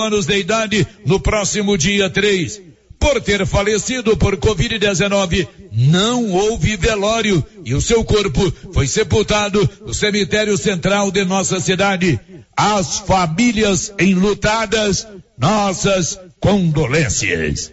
anos de idade no próximo dia 3. Por ter falecido por Covid-19, não houve velório e o seu corpo foi sepultado no cemitério central de nossa cidade. As famílias enlutadas, nossas condolências.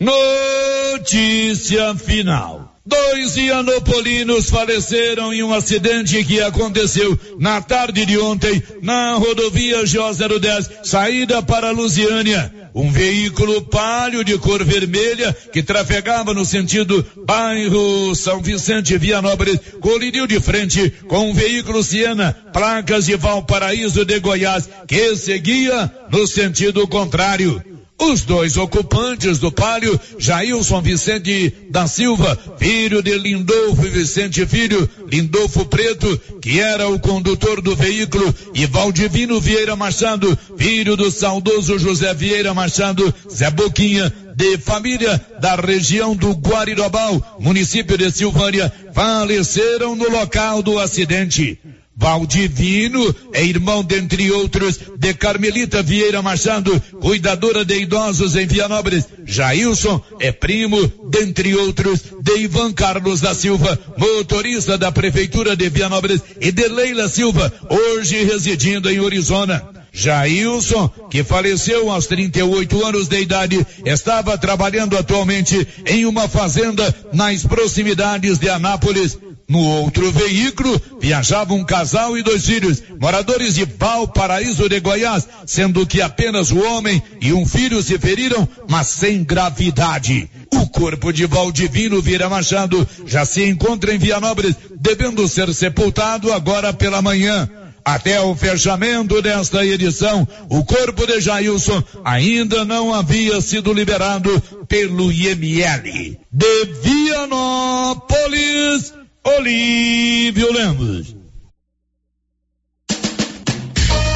Notícia final. Dois ianopolinos faleceram em um acidente que aconteceu na tarde de ontem na rodovia J010, saída para Lusiânia. Um veículo palio de cor vermelha que trafegava no sentido bairro São Vicente Vianópolis colidiu de frente com um veículo Siena, placas de Valparaíso de Goiás, que seguia no sentido contrário. Os dois ocupantes do pálio, Jailson Vicente da Silva, filho de Lindolfo Vicente Filho, Lindolfo Preto, que era o condutor do veículo, e Valdivino Vieira Machado, filho do saudoso José Vieira Machado, Zé Boquinha, de família da região do Guarirobal, município de Silvânia, faleceram no local do acidente. Valdivino é irmão, dentre outros, de Carmelita Vieira Machado, cuidadora de idosos em Vianópolis. Jailson é primo, dentre outros, de Ivan Carlos da Silva, motorista da Prefeitura de Vianópolis, e de Leila Silva, hoje residindo em Arizona. Jailson, que faleceu aos 38 anos de idade, estava trabalhando atualmente em uma fazenda nas proximidades de Anápolis. No outro veículo viajavam um casal e dois filhos, moradores de Valparaíso de Goiás, sendo que apenas o homem e um filho se feriram, mas sem gravidade. O corpo de Valdivino Vira Machado já se encontra em Vianópolis, devendo ser sepultado agora pela manhã. Até o fechamento desta edição, o corpo de Jailson ainda não havia sido liberado pelo IML. De Vianópolis, Olívio Lemos.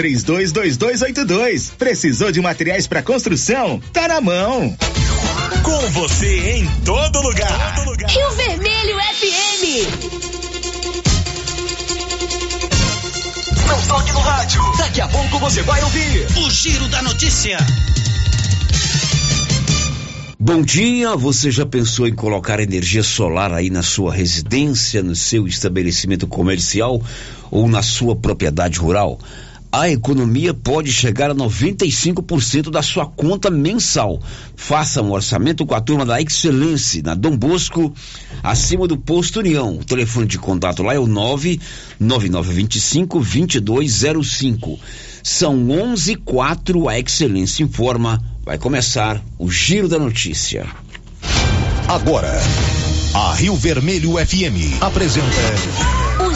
três 322282. Precisou de materiais para construção? Tá na mão. Com você em todo lugar. todo lugar. Rio Vermelho FM. Não toque no rádio. Daqui a pouco você vai ouvir o Giro da Notícia. Bom dia, você já pensou em colocar energia solar aí na sua residência, no seu estabelecimento comercial ou na sua propriedade rural? A economia pode chegar a 95% da sua conta mensal. Faça um orçamento com a turma da Excelência, na Dom Bosco, acima do Posto União. O telefone de contato lá é o 99925 2205. São 11 quatro a Excelência informa. Vai começar o Giro da Notícia. Agora, a Rio Vermelho FM apresenta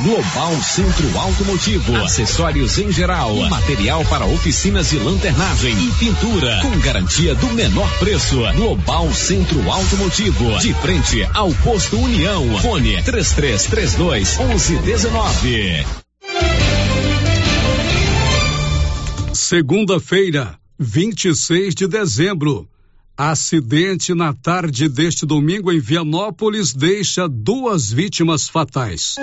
Global Centro Automotivo, acessórios em geral, material para oficinas de lanternagem e pintura, com garantia do menor preço. Global Centro Automotivo, de frente ao posto União. Fone 3332 1119. Segunda-feira, 26 de dezembro. Acidente na tarde deste domingo em Vianópolis deixa duas vítimas fatais.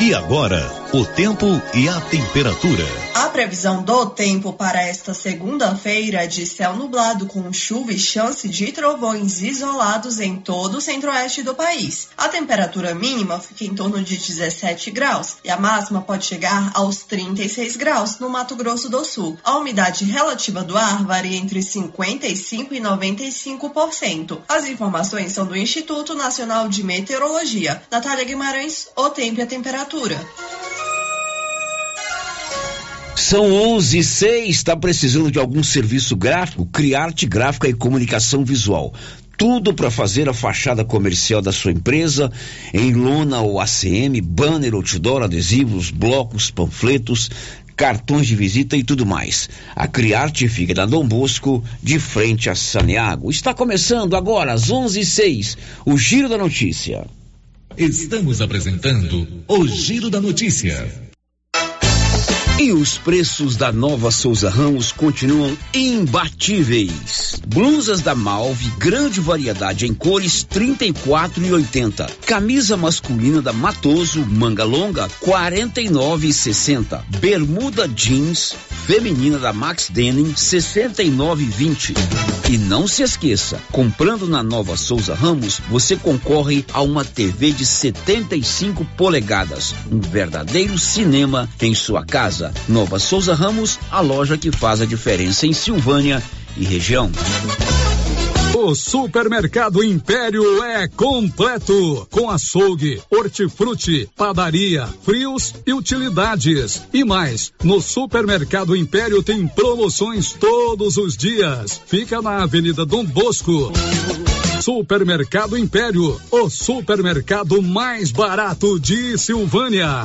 E agora, o tempo e a temperatura. A previsão do tempo para esta segunda-feira é de céu nublado com chuva e chance de trovões isolados em todo o centro-oeste do país. A temperatura mínima fica em torno de 17 graus e a máxima pode chegar aos 36 graus no Mato Grosso do Sul. A umidade relativa do ar varia entre 55 e 95%. As informações são do Instituto Nacional de Meteorologia. Natália Guimarães, o tempo e a temperatura. São 11 e 6, está precisando de algum serviço gráfico? Criarte Gráfica e Comunicação Visual. Tudo para fazer a fachada comercial da sua empresa, em lona ou ACM, banner, outdoor, adesivos, blocos, panfletos, cartões de visita e tudo mais. A Criarte fica na Dom Bosco, de frente a Saneago. Está começando agora, às 11 e 6, o Giro da Notícia. Estamos apresentando o Giro da Notícia. E os preços da nova Souza Ramos continuam imbatíveis. Blusas da Malve, grande variedade em cores 34 e 80. Camisa masculina da Matoso, manga longa 49 e 60. Bermuda jeans feminina da Max Denim 69 e 20. E não se esqueça, comprando na nova Souza Ramos, você concorre a uma TV de 75 polegadas, um verdadeiro cinema em sua casa. Nova Souza Ramos, a loja que faz a diferença em Silvânia e região. O Supermercado Império é completo, com açougue, hortifruti, padaria, frios e utilidades. E mais, no Supermercado Império tem promoções todos os dias. Fica na Avenida Dom Bosco. Supermercado Império, o supermercado mais barato de Silvânia.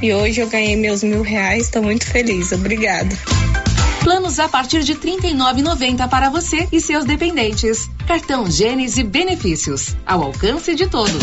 e hoje eu ganhei meus mil reais. Estou muito feliz. Obrigada. Planos a partir de R$ 39,90 para você e seus dependentes. Cartão Gênesis Benefícios. Ao alcance de todos.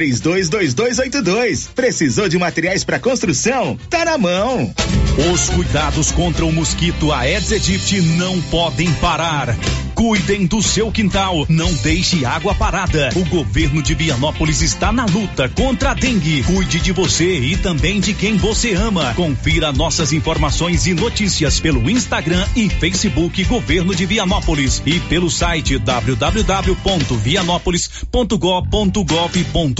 322282. Precisou de materiais para construção? Tá na mão. Os cuidados contra o mosquito Aedes aegypti não podem parar. Cuidem do seu quintal, não deixe água parada. O governo de Vianópolis está na luta contra a dengue. Cuide de você e também de quem você ama. Confira nossas informações e notícias pelo Instagram e Facebook Governo de Vianópolis e pelo site www.vianópolis.gov.br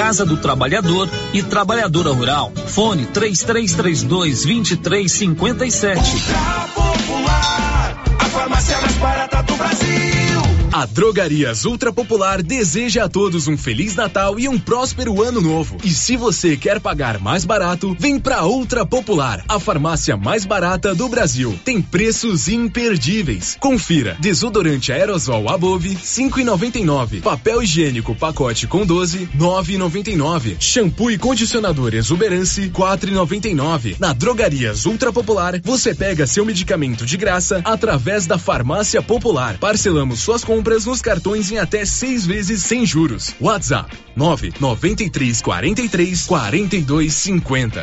Casa do Trabalhador e Trabalhadora Rural. Fone 3332 2357. Ultra Popular, a farmácia mais barata do Brasil. A Drogarias Ultra Popular deseja a todos um feliz Natal e um próspero ano novo. E se você quer pagar mais barato, vem pra Ultra Popular, a farmácia mais barata do Brasil. Tem preços imperdíveis. Confira: desodorante aerosol Above 5,99. Papel higiênico pacote com 12 9,99. Shampoo e condicionador Exuberance 4,99. Na Drogarias Ultra Popular, você pega seu medicamento de graça através da Farmácia Popular. Parcelamos suas compras nos cartões em até seis vezes sem juros. WhatsApp 993 43 42 50.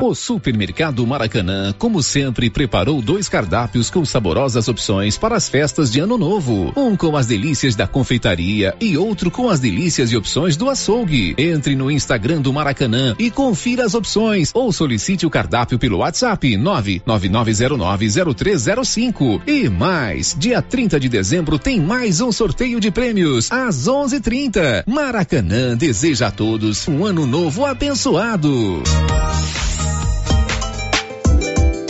O Supermercado Maracanã, como sempre, preparou dois cardápios com saborosas opções para as festas de Ano Novo. Um com as delícias da confeitaria e outro com as delícias e opções do açougue. Entre no Instagram do Maracanã e confira as opções ou solicite o cardápio pelo WhatsApp 999090305. E mais, dia 30 de dezembro tem mais um sorteio de prêmios às 11:30. Maracanã deseja a todos um ano novo abençoado.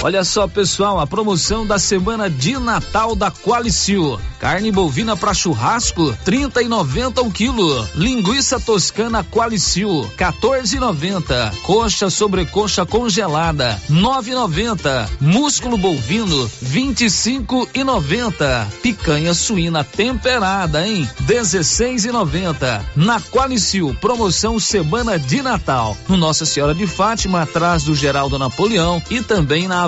Olha só, pessoal, a promoção da semana de Natal da Qualicil. Carne bovina para churrasco, trinta e noventa o quilo. Linguiça toscana Qualicil, 14,90. Coxa sobrecoxa congelada, nove noventa. Músculo bovino, vinte e cinco e noventa. Picanha suína temperada, hein? Dezesseis e noventa. Na Qualicil, promoção semana de Natal. No Nossa Senhora de Fátima, atrás do Geraldo Napoleão e também na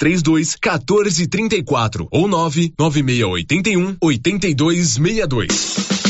32 1434 ou 99681 8262.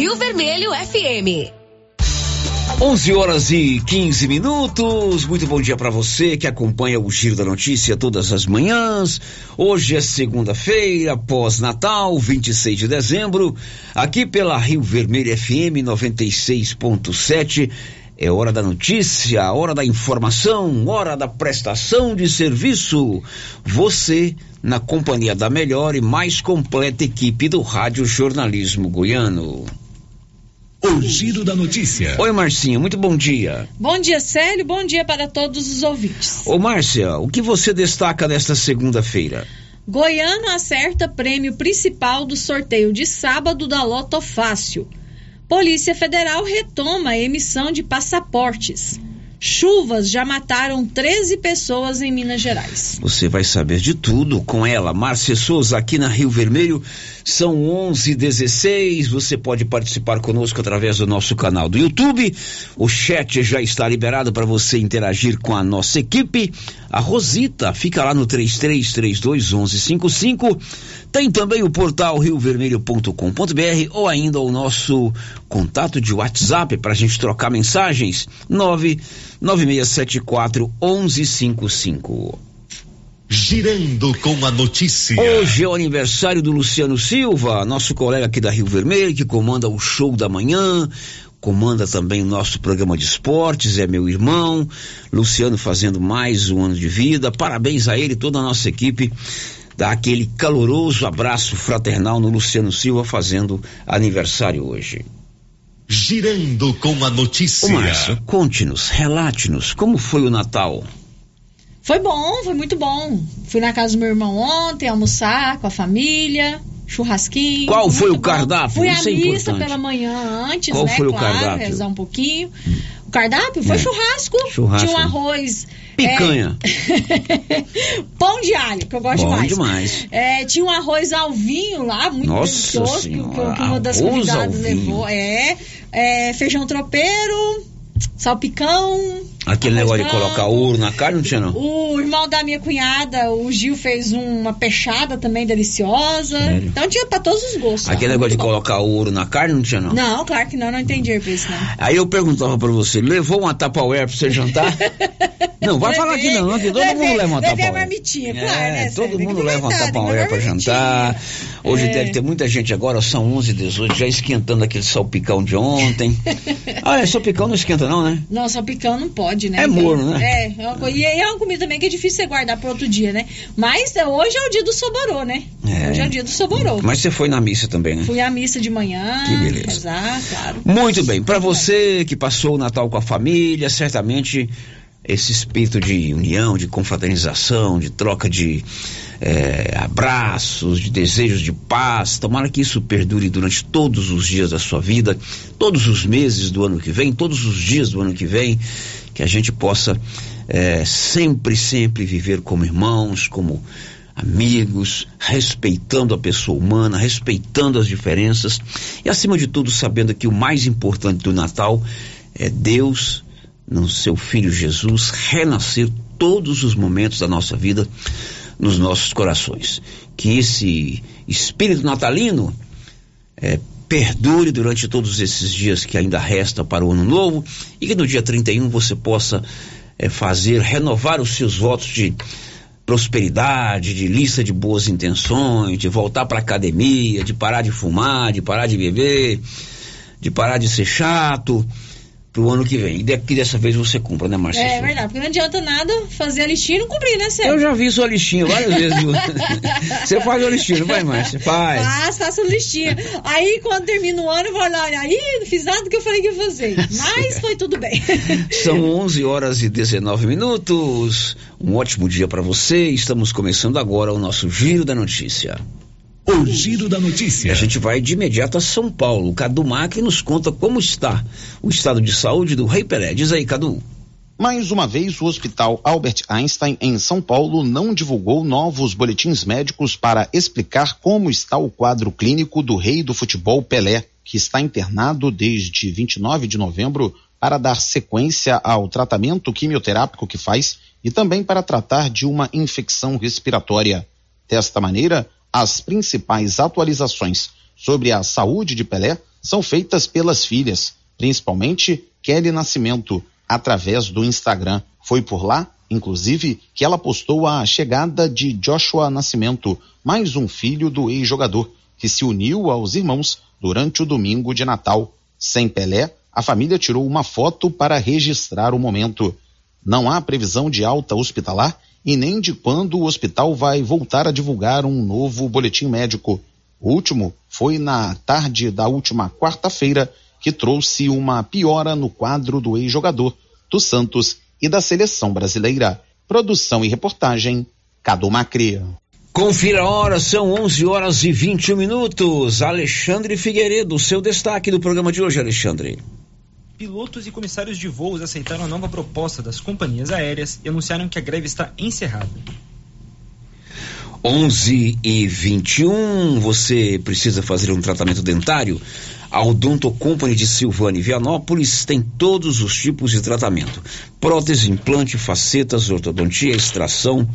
Rio Vermelho FM. 11 horas e 15 minutos. Muito bom dia para você que acompanha o Giro da Notícia todas as manhãs. Hoje é segunda-feira, pós-Natal, 26 de dezembro. Aqui pela Rio Vermelho FM 96.7. É hora da notícia, hora da informação, hora da prestação de serviço. Você na companhia da melhor e mais completa equipe do Rádio Jornalismo Goiano. O Giro da Notícia. Oi, Marcinha, muito bom dia. Bom dia, Célio, bom dia para todos os ouvintes. Ô, Márcia, o que você destaca nesta segunda-feira? Goiano acerta prêmio principal do sorteio de sábado da Loto Fácil. Polícia Federal retoma a emissão de passaportes. Chuvas já mataram 13 pessoas em Minas Gerais. Você vai saber de tudo com ela, Márcia Souza, aqui na Rio Vermelho. São 11:16. Você pode participar conosco através do nosso canal do YouTube. O chat já está liberado para você interagir com a nossa equipe. A Rosita fica lá no 33321155. Tem também o portal riovermelho.com.br ou ainda o nosso contato de WhatsApp para a gente trocar mensagens. 99674 1155. Girando com a notícia. Hoje é o aniversário do Luciano Silva, nosso colega aqui da Rio Vermelho, que comanda o show da manhã, comanda também o nosso programa de esportes, é meu irmão. Luciano fazendo mais um ano de vida. Parabéns a ele e toda a nossa equipe. Dá aquele caloroso abraço fraternal no Luciano Silva fazendo aniversário hoje. Girando com a notícia. Ô Márcio, conte-nos, relate-nos, como foi o Natal? Foi bom, foi muito bom. Fui na casa do meu irmão ontem almoçar com a família, churrasquinho. Qual foi o bom. cardápio? Fui à Isso é missa importante. pela manhã antes, Qual né? foi o claro, cardápio? rezar um pouquinho. O cardápio foi É. churrasco, Churrasco. tinha um arroz. Picanha. é, pão de alho, que eu gosto Bom demais. demais. É, tinha um arroz ao vinho lá, muito Nossa delicioso, que, Senhora, que uma das convidadas levou. É, é, feijão tropeiro, salpicão. Aquele arroz negócio de colocar ouro na carne, não tinha não? O irmão da minha cunhada, o Gil, fez uma peixada também deliciosa. Sério? Então tinha pra todos os gostos. Aquele Muito negócio de bom. colocar ouro na carne, não tinha não? Não, claro que não, não entendi dinheiro pra isso, não. Aí eu perguntava pra você, levou uma Tupperware pra você jantar? não, vai falar que não, que todo Levei- mundo leva uma levei a marmitinha, claro, É, né? todo que mundo leva uma Tupperware pra jantar. Hoje É. deve ter muita gente agora, são 11 18 já esquentando aquele salpicão de ontem. ah, é, salpicão não esquenta não, né? Não, salpicão não pode, né? É morno, né? É, é uma, co- e é uma comida também que é difícil você guardar pro outro dia, né? Mas é, hoje é o dia do soborô, né? É. Hoje é o dia do soborô. Mas você foi na missa também, né? Fui à missa de manhã, Que beleza. rezar, claro. Muito bem, para você que passou o Natal com a família, certamente esse espírito de união, de confraternização, de troca de eh, abraços, de desejos de paz, tomara que isso perdure durante todos os dias da sua vida, todos os meses do ano que vem, todos os dias do ano que vem, que a gente possa eh, sempre, sempre viver como irmãos, como amigos, respeitando a pessoa humana, respeitando as diferenças e, acima de tudo, sabendo que o mais importante do Natal é Deus, no seu Filho Jesus, renascer todos os momentos da nossa vida nos nossos corações. Que esse espírito natalino eh, perdure durante todos esses dias que ainda resta para o ano novo e que no dia 31 você possa é, fazer, renovar os seus votos de prosperidade, de lista de boas intenções, de voltar para academia, de parar de fumar, de parar de beber, de parar de ser chato pro ano que vem. E que dessa vez você cumpra, né, Marcia? É verdade, porque não adianta nada fazer a listinha e não cumprir, né, Sérgio? Eu já vi sua listinha várias vezes. você faz a listinha, não vai, Márcia? Faz. Faz, faço listinha. Aí, quando termina o ano, eu vou olhar, aí não fiz nada do que eu falei que ia fazer. Mas foi tudo bem. São 11 horas e 19 minutos. Um ótimo dia para você. Estamos começando agora o nosso Giro da Notícia. O Giro da Notícia. A gente vai de imediato a São Paulo. Cadu Macri nos conta como está o estado de saúde do Rei Pelé. Diz aí, Cadu. Mais uma vez, o Hospital Albert Einstein, em São Paulo, não divulgou novos boletins médicos para explicar como está o quadro clínico do rei do futebol Pelé, que está internado desde 29 de novembro para dar sequência ao tratamento quimioterápico que faz e também para tratar de uma infecção respiratória. Desta maneira, as principais atualizações sobre a saúde de Pelé são feitas pelas filhas, principalmente Kelly Nascimento, através do Instagram. Foi por lá, inclusive, que ela postou a chegada de Joshua Nascimento, mais um filho do ex-jogador, que se uniu aos irmãos durante o domingo de Natal. Sem Pelé, a família tirou uma foto para registrar o momento. Não há previsão de alta hospitalar e nem de quando o hospital vai voltar a divulgar um novo boletim médico. O último foi na tarde da última quarta-feira, que trouxe uma piora no quadro do ex-jogador, do Santos e da seleção brasileira. Produção e reportagem, Cadu Macri. Confira a hora, são 11 horas e 21 minutos. Alexandre Figueiredo, seu destaque do programa de hoje, Alexandre pilotos e comissários de voos aceitaram a nova proposta das companhias aéreas e anunciaram que a greve está encerrada. 11 e 21, você precisa fazer um tratamento dentário? A Odonto Company de Silvânia e Vianópolis tem todos os tipos de tratamento: prótese, implante, facetas, ortodontia, extração,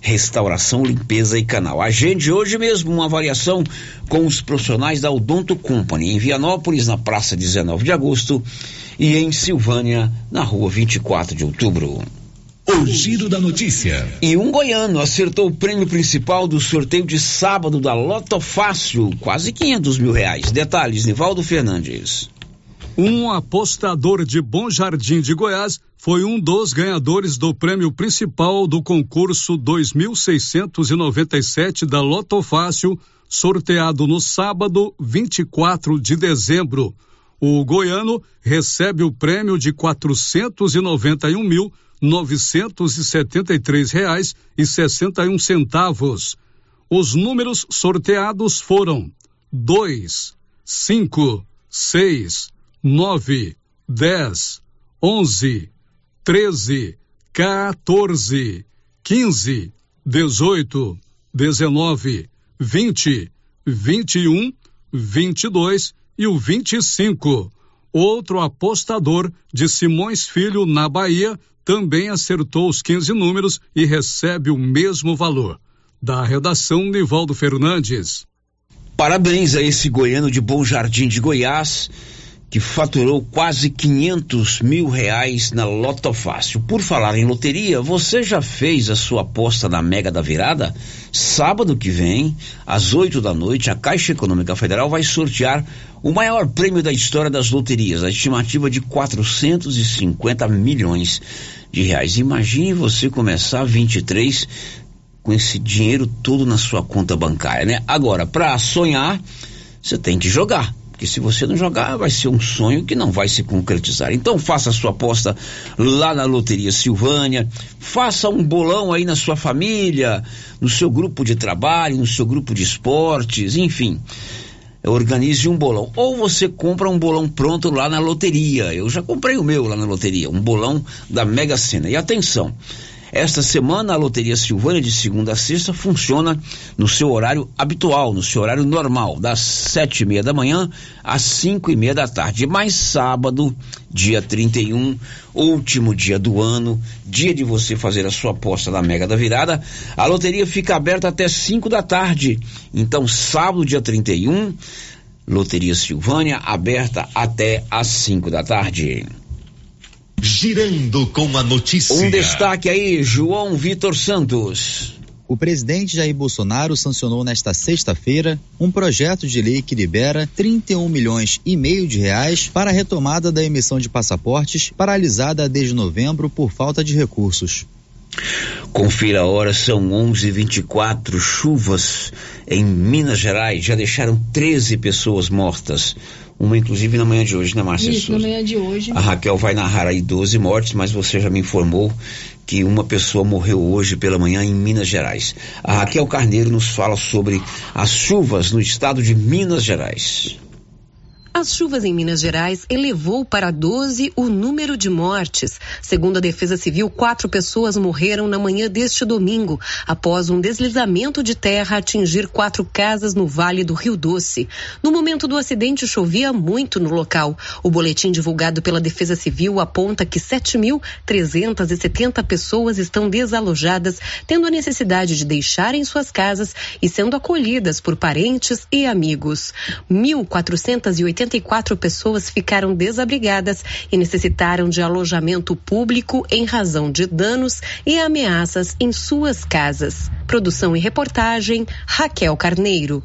restauração, limpeza e canal. Agende hoje mesmo uma avaliação com os profissionais da Odonto Company em Vianópolis, na praça 19 de agosto e em Silvânia, na rua 24 de outubro. O Giro da Notícia. E um goiano acertou o prêmio principal do sorteio de sábado da Loto Fácil, quase 500 mil reais. Detalhes, Nivaldo Fernandes. Um apostador de Bom Jardim de Goiás foi um dos ganhadores do prêmio principal do concurso 2697 da Loto Fácil, sorteado no sábado 24 de dezembro. O goiano recebe o prêmio de R$ mil novecentos e três reais e sessenta e um centavos. Os números sorteados foram dois, cinco, seis, nove, dez, onze, treze, 14, quinze, dezoito, dezenove, vinte, vinte e um, vinte e dois e o 25. Outro apostador de Simões Filho, na Bahia, também acertou os 15 números e recebe o mesmo valor. Da redação, Nivaldo Fernandes. Parabéns a esse goiano de Bom Jardim de Goiás que faturou quase 500 mil reais na Loto Fácil. Por falar em loteria, você já fez a sua aposta na Mega da Virada? Sábado que vem, às 8 da noite, a Caixa Econômica Federal vai sortear o maior prêmio da história das loterias, a estimativa de 450 milhões de reais. Imagine você começar 23 com esse dinheiro todo na sua conta bancária, né? Agora, para sonhar, você tem que jogar. Porque se você não jogar, vai ser um sonho que não vai se concretizar. Então faça a sua aposta lá na Loteria Silvânia, faça um bolão aí na sua família, no seu grupo de trabalho, no seu grupo de esportes, enfim. Organize um bolão. Ou você compra um bolão pronto lá na loteria. Eu já comprei o meu lá na loteria, um bolão da Mega Sena. E atenção, esta semana, a Loteria Silvânia, de segunda a sexta, funciona no seu horário habitual, no seu horário normal, das sete e meia da manhã às cinco e meia da tarde. Mas sábado, dia 31, último dia do ano, dia de você fazer a sua aposta na Mega da Virada, a loteria fica aberta até cinco da tarde. Então, sábado, dia 31, Loteria Silvânia, aberta até às 5 da tarde. Girando com a notícia. Um destaque aí, João Vitor Santos. O presidente Jair Bolsonaro sancionou nesta sexta-feira um projeto de lei que libera 31 milhões e meio de reais para a retomada da emissão de passaportes, paralisada desde novembro por falta de recursos. Confira a hora, são 11:24. Chuvas em Minas Gerais já deixaram 13 pessoas mortas. Uma, inclusive, na manhã de hoje, né, Márcia Isso, na Souza? manhã de hoje. A Raquel vai narrar aí 12 mortes, mas você já me informou que uma pessoa morreu hoje pela manhã em Minas Gerais. A Raquel Carneiro nos fala sobre as chuvas no estado de Minas Gerais. As chuvas em Minas Gerais elevou para 12 o número de mortes. Segundo a Defesa Civil, quatro pessoas morreram na manhã deste domingo, após um deslizamento de terra atingir quatro casas no Vale do Rio Doce. No momento do acidente, chovia muito no local. O boletim divulgado pela Defesa Civil aponta que 7.370 pessoas estão desalojadas, tendo a necessidade de deixarem suas casas e sendo acolhidas por parentes e amigos. 1.484 pessoas ficaram desabrigadas e necessitaram de alojamento público em razão de danos e ameaças em suas casas. Produção e reportagem Raquel Carneiro.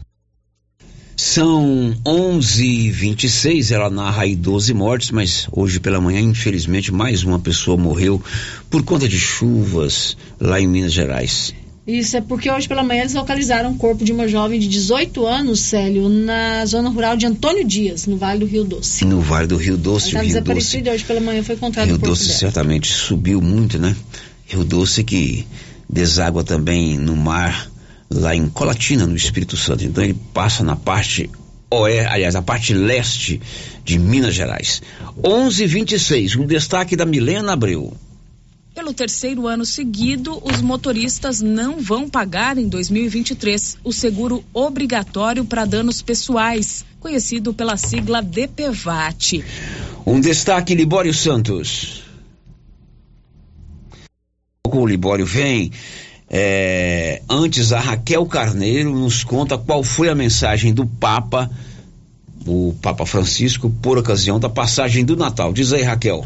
São 11h26, ela narra aí 12 mortes, mas hoje pela manhã, infelizmente, mais uma pessoa morreu por conta de chuvas lá em Minas Gerais. Isso é porque hoje pela manhã eles localizaram o corpo de uma jovem de 18 anos, Célio, na zona rural de Antônio Dias, no Vale do Rio Doce. No Vale do Rio Doce, Está o Rio Doce. desaparecida hoje pela manhã foi encontrado Rio o corpo Doce dela. certamente subiu muito, né? Rio Doce que deságua também no mar, lá em Colatina, no Espírito Santo. Então ele passa na parte oeste, aliás, a parte leste de Minas Gerais. 11:26, um destaque da Milena Abreu. Pelo terceiro ano seguido, os motoristas não vão pagar em 2023 o seguro obrigatório para danos pessoais, conhecido pela sigla DPVAT. Um destaque Libório Santos. O Libório vem. É, antes a Raquel Carneiro nos conta qual foi a mensagem do Papa, o Papa Francisco, por ocasião da passagem do Natal. Diz aí, Raquel.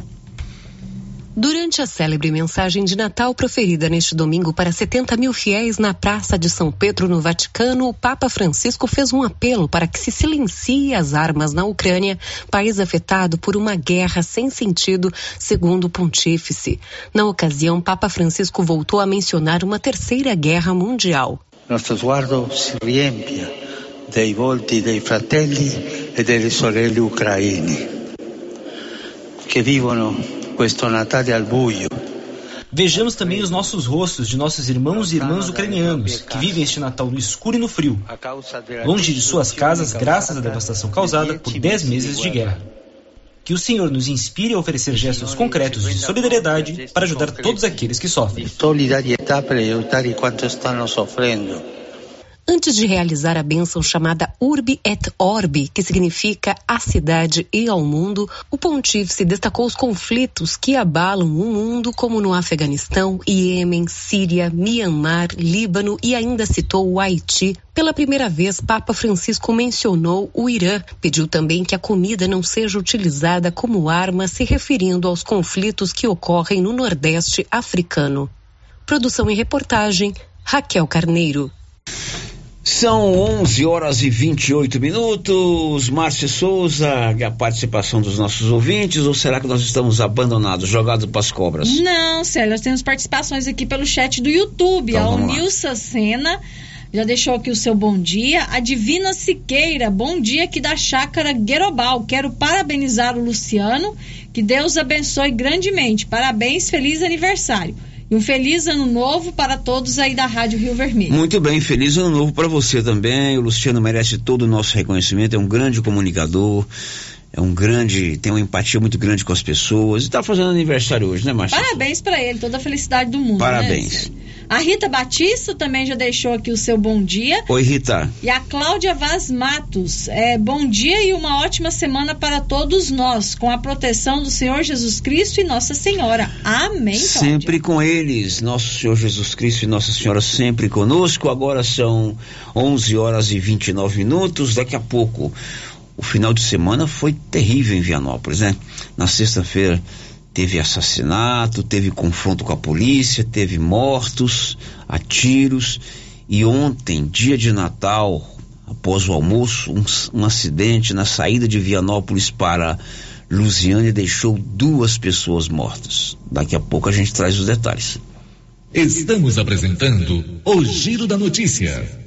Durante a célebre mensagem de Natal proferida neste domingo para 70 mil fiéis na Praça de São Pedro, no Vaticano, o Papa Francisco fez um apelo para que se silencie as armas na Ucrânia, país afetado por uma guerra sem sentido, segundo o pontífice. Na ocasião, Papa Francisco voltou a mencionar uma terceira guerra mundial. nostro sguardo si riempie dei volti dei fratelli e delle sorelle ucraini che vivono Vejamos também os nossos rostos de nossos irmãos e irmãs ucranianos que vivem este Natal no escuro e no frio, longe de suas casas, graças à devastação causada por 10 meses de guerra. Que o Senhor nos inspire a oferecer gestos concretos de solidariedade para ajudar todos aqueles que sofrem. Solidarietà per aiutare quanto stanno soffrendo. Antes de realizar a bênção chamada Urbi et Orbi, que significa a cidade e ao mundo, o pontífice destacou os conflitos que abalam o mundo, como no Afeganistão, Iêmen, Síria, Mianmar, Líbano e ainda citou o Haiti. Pela primeira vez, Papa Francisco mencionou o Irã. Pediu também que a comida não seja utilizada como arma, se referindo aos conflitos que ocorrem no Nordeste africano. Produção e reportagem, Raquel Carneiro. São 11 horas e 28 minutos. Márcia Souza, a participação dos nossos ouvintes, ou será que nós estamos abandonados, jogados para as cobras? Não, Célio, nós temos participações aqui pelo chat do YouTube. Então, a vamos lá. Nilsa Sena já deixou aqui o seu bom dia. A Divina Siqueira, bom dia aqui da Chácara Guerobal. Quero parabenizar o Luciano. Que Deus abençoe grandemente. Parabéns, feliz aniversário. E um feliz ano novo para todos aí da Rádio Rio Vermelho. Muito bem, feliz ano novo para você também. O Luciano merece todo o nosso reconhecimento, é um grande comunicador, é um grande, tem uma empatia muito grande com as pessoas. E está fazendo aniversário hoje, né, Márcia? Parabéns para ele, toda a felicidade do mundo. Parabéns. Né? A Rita Batista também já deixou aqui o seu bom dia. Oi, Rita. E a Cláudia Vaz Matos, é, bom dia e uma ótima semana para todos nós, com a proteção do Senhor Jesus Cristo e Nossa Senhora. Amém, Cláudia? Sempre com eles, nosso Senhor Jesus Cristo e Nossa Senhora sempre conosco. Agora são 11 horas e 29 minutos. Daqui a pouco, o final de semana foi terrível em Vianópolis, né? Na sexta-feira teve assassinato, teve confronto com a polícia, teve mortos a tiros e ontem, dia de Natal, após o almoço, um, um acidente na saída de Vianópolis para Lusiane deixou duas pessoas mortas. Daqui a pouco a gente traz os detalhes. Estamos apresentando o Giro da Notícia.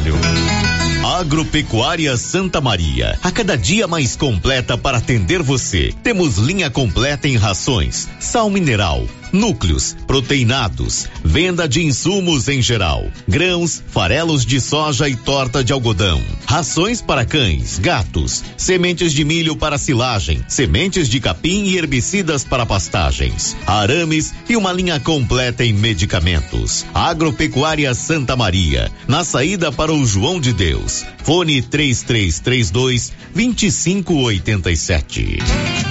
trabalho. Agropecuária Santa Maria, a cada dia mais completa para atender você. Temos linha completa em rações, sal mineral, núcleos, proteinados, venda de insumos em geral, grãos, farelos de soja e torta de algodão, rações para cães, gatos, sementes de milho para silagem, sementes de capim e herbicidas para pastagens, arames e uma linha completa em medicamentos. Agropecuária Santa Maria, na saída para o João de Deus. Fone 3332 2587.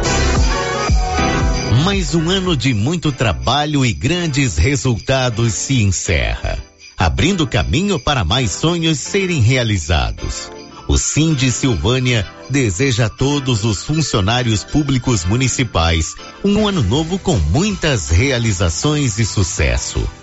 Mais um ano de muito trabalho e grandes resultados se encerra, abrindo caminho para mais sonhos serem realizados. O Cindy Silvânia deseja a todos os funcionários públicos municipais um ano novo com muitas realizações e sucesso.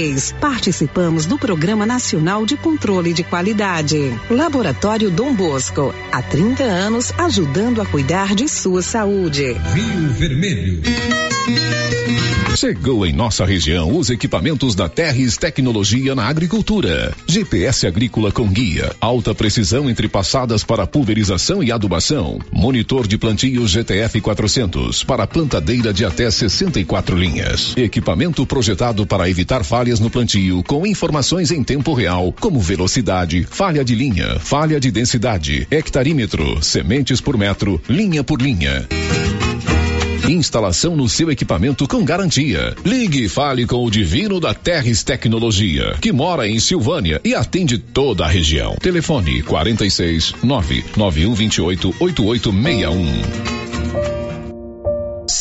2023. Participamos do Programa Nacional de Controle de Qualidade. Laboratório Dom Bosco, há 30 anos ajudando a cuidar de sua saúde. Rio Vermelho. Chegou em nossa região os equipamentos da Terres Tecnologia na Agricultura. GPS agrícola com guia, alta precisão entre passadas para pulverização e adubação. Monitor de plantio GTF 400 para plantadeira de até 64 linhas. Equipamento projetado para evitar falhas no plantio com informações em tempo real, como velocidade, falha de linha, falha de densidade, hectarímetro, sementes por metro, linha por linha. Instalação no seu equipamento com garantia. Ligue e fale com o Divino da Terres Tecnologia, que mora em Silvânia e atende toda a região. Telefone 46 99128 8861.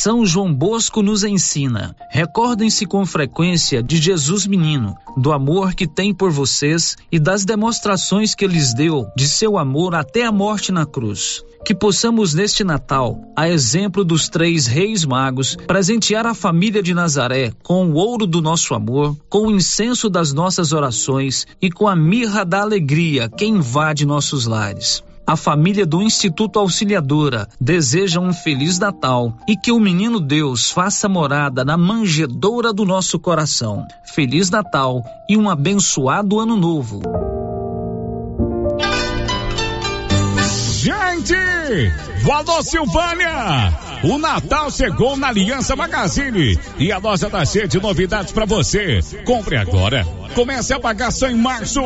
São João Bosco nos ensina. Recordem-se com frequência de Jesus Menino, do amor que tem por vocês e das demonstrações que lhes deu de seu amor até a morte na cruz. Que possamos neste Natal, a exemplo dos três reis magos, presentear a família de Nazaré com o ouro do nosso amor, com o incenso das nossas orações e com a mirra da alegria que invade nossos lares. A família do Instituto Auxiliadora deseja um feliz Natal e que o menino Deus faça morada na manjedoura do nosso coração. Feliz Natal e um abençoado Ano Novo. Gente! Valor Silvânia! O Natal chegou na Aliança Magazine e a loja tá cheia de novidades para você. Compre agora. Comece a pagar só em março.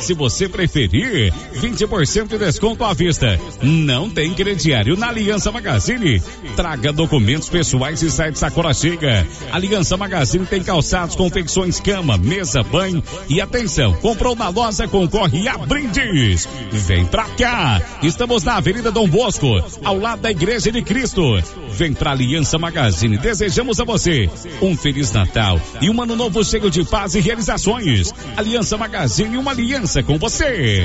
Se você preferir, 20% de desconto à vista. Não tem crediário na Aliança Magazine. Traga documentos pessoais e sai de sacola chega. Aliança Magazine tem calçados, confecções, cama, mesa, banho e atenção. Comprou na loja, concorre a brindes. Vem pra cá. Estamos na Avenida Dom Bosco, ao lado da Igreja de Cristo. Vem pra Aliança Magazine. Desejamos a você um Feliz Natal e um ano novo cheio de paz e realizações. Aliança Magazine, uma aliança com você.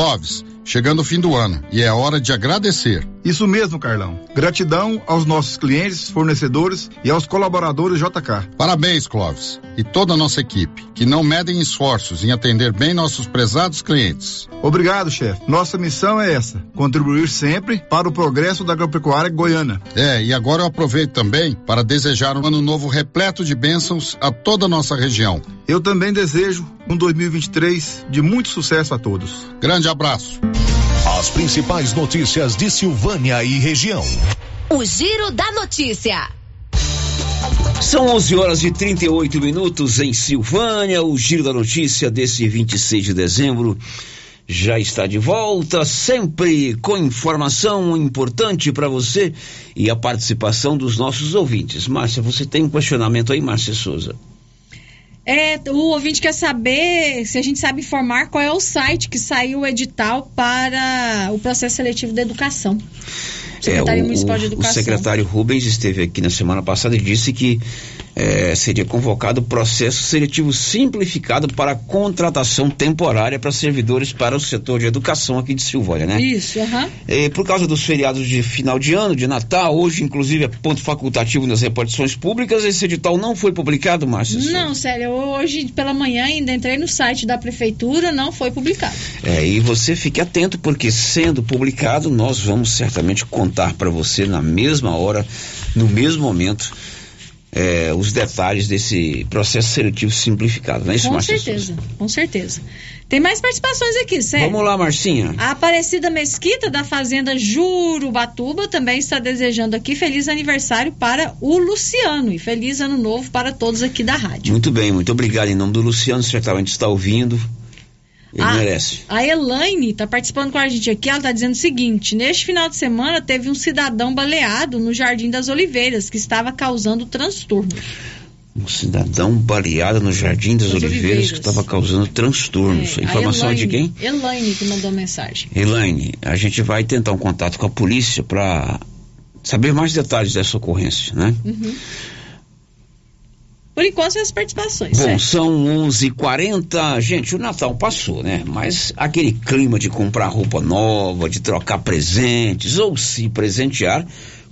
Clóvis, chegando o fim do ano e é hora de agradecer. Isso mesmo, Carlão. Gratidão aos nossos clientes, fornecedores e aos colaboradores JK. Parabéns, Clóvis, e toda a nossa equipe, que não medem esforços em atender bem nossos prezados clientes. Obrigado, chefe. Nossa missão é essa: contribuir sempre para o progresso da agropecuária goiana. É, e agora eu aproveito também para desejar um ano novo repleto de bênçãos a toda a nossa região. Eu também desejo um 2023 de muito sucesso a todos. Grande abraço. As principais notícias de Silvânia e região. O Giro da Notícia. São 11 horas e 38 minutos em Silvânia. O Giro da Notícia desse 26 de dezembro já está de volta, sempre com informação importante para você e a participação dos nossos ouvintes. Márcia, você tem um questionamento aí, Márcia Souza? É, o ouvinte quer saber se a gente sabe informar qual é o site que saiu o edital para o processo seletivo da educação. Secretário é, o, Municipal de Educação. O secretário Rubens esteve aqui na semana passada e disse que é, seria convocado processo seletivo simplificado para contratação temporária para servidores para o setor de educação aqui de Silvânia, né? Isso, aham. Uhum. por causa dos feriados de final de ano, de Natal, hoje, inclusive, é ponto facultativo nas repartições públicas, esse edital não foi publicado, Márcio? Não, sério, hoje pela manhã ainda entrei no site da prefeitura, não foi publicado. É, e você fique atento, porque sendo publicado, nós vamos certamente contar para você na mesma hora, no mesmo momento é, os detalhes desse processo seletivo simplificado, não é isso, Com certeza, com certeza. Tem mais participações aqui, sério. Vamos lá, Marcinha. A Aparecida Mesquita, da Fazenda Jurubatuba, também está desejando aqui feliz aniversário para o Luciano e feliz ano novo para todos aqui da rádio. Muito bem, muito obrigado em nome do Luciano, certamente está ouvindo. Ele a, merece. A Elaine está participando com a gente aqui. Ela está dizendo o seguinte: neste final de semana teve um cidadão baleado no Jardim das Oliveiras que estava causando transtornos. Um cidadão baleado no Jardim das, das Oliveiras, Oliveiras, que estava causando transtornos. É, informação Elaine, de quem? Elaine que mandou mensagem. Elaine, a gente vai tentar um contato com a polícia para saber mais detalhes dessa ocorrência, né? Uhum. Por enquanto, as participações. Bom, certo? são 11:40 h 40 Gente, o Natal passou, né? Mas aquele clima de comprar roupa nova, de trocar presentes ou se presentear,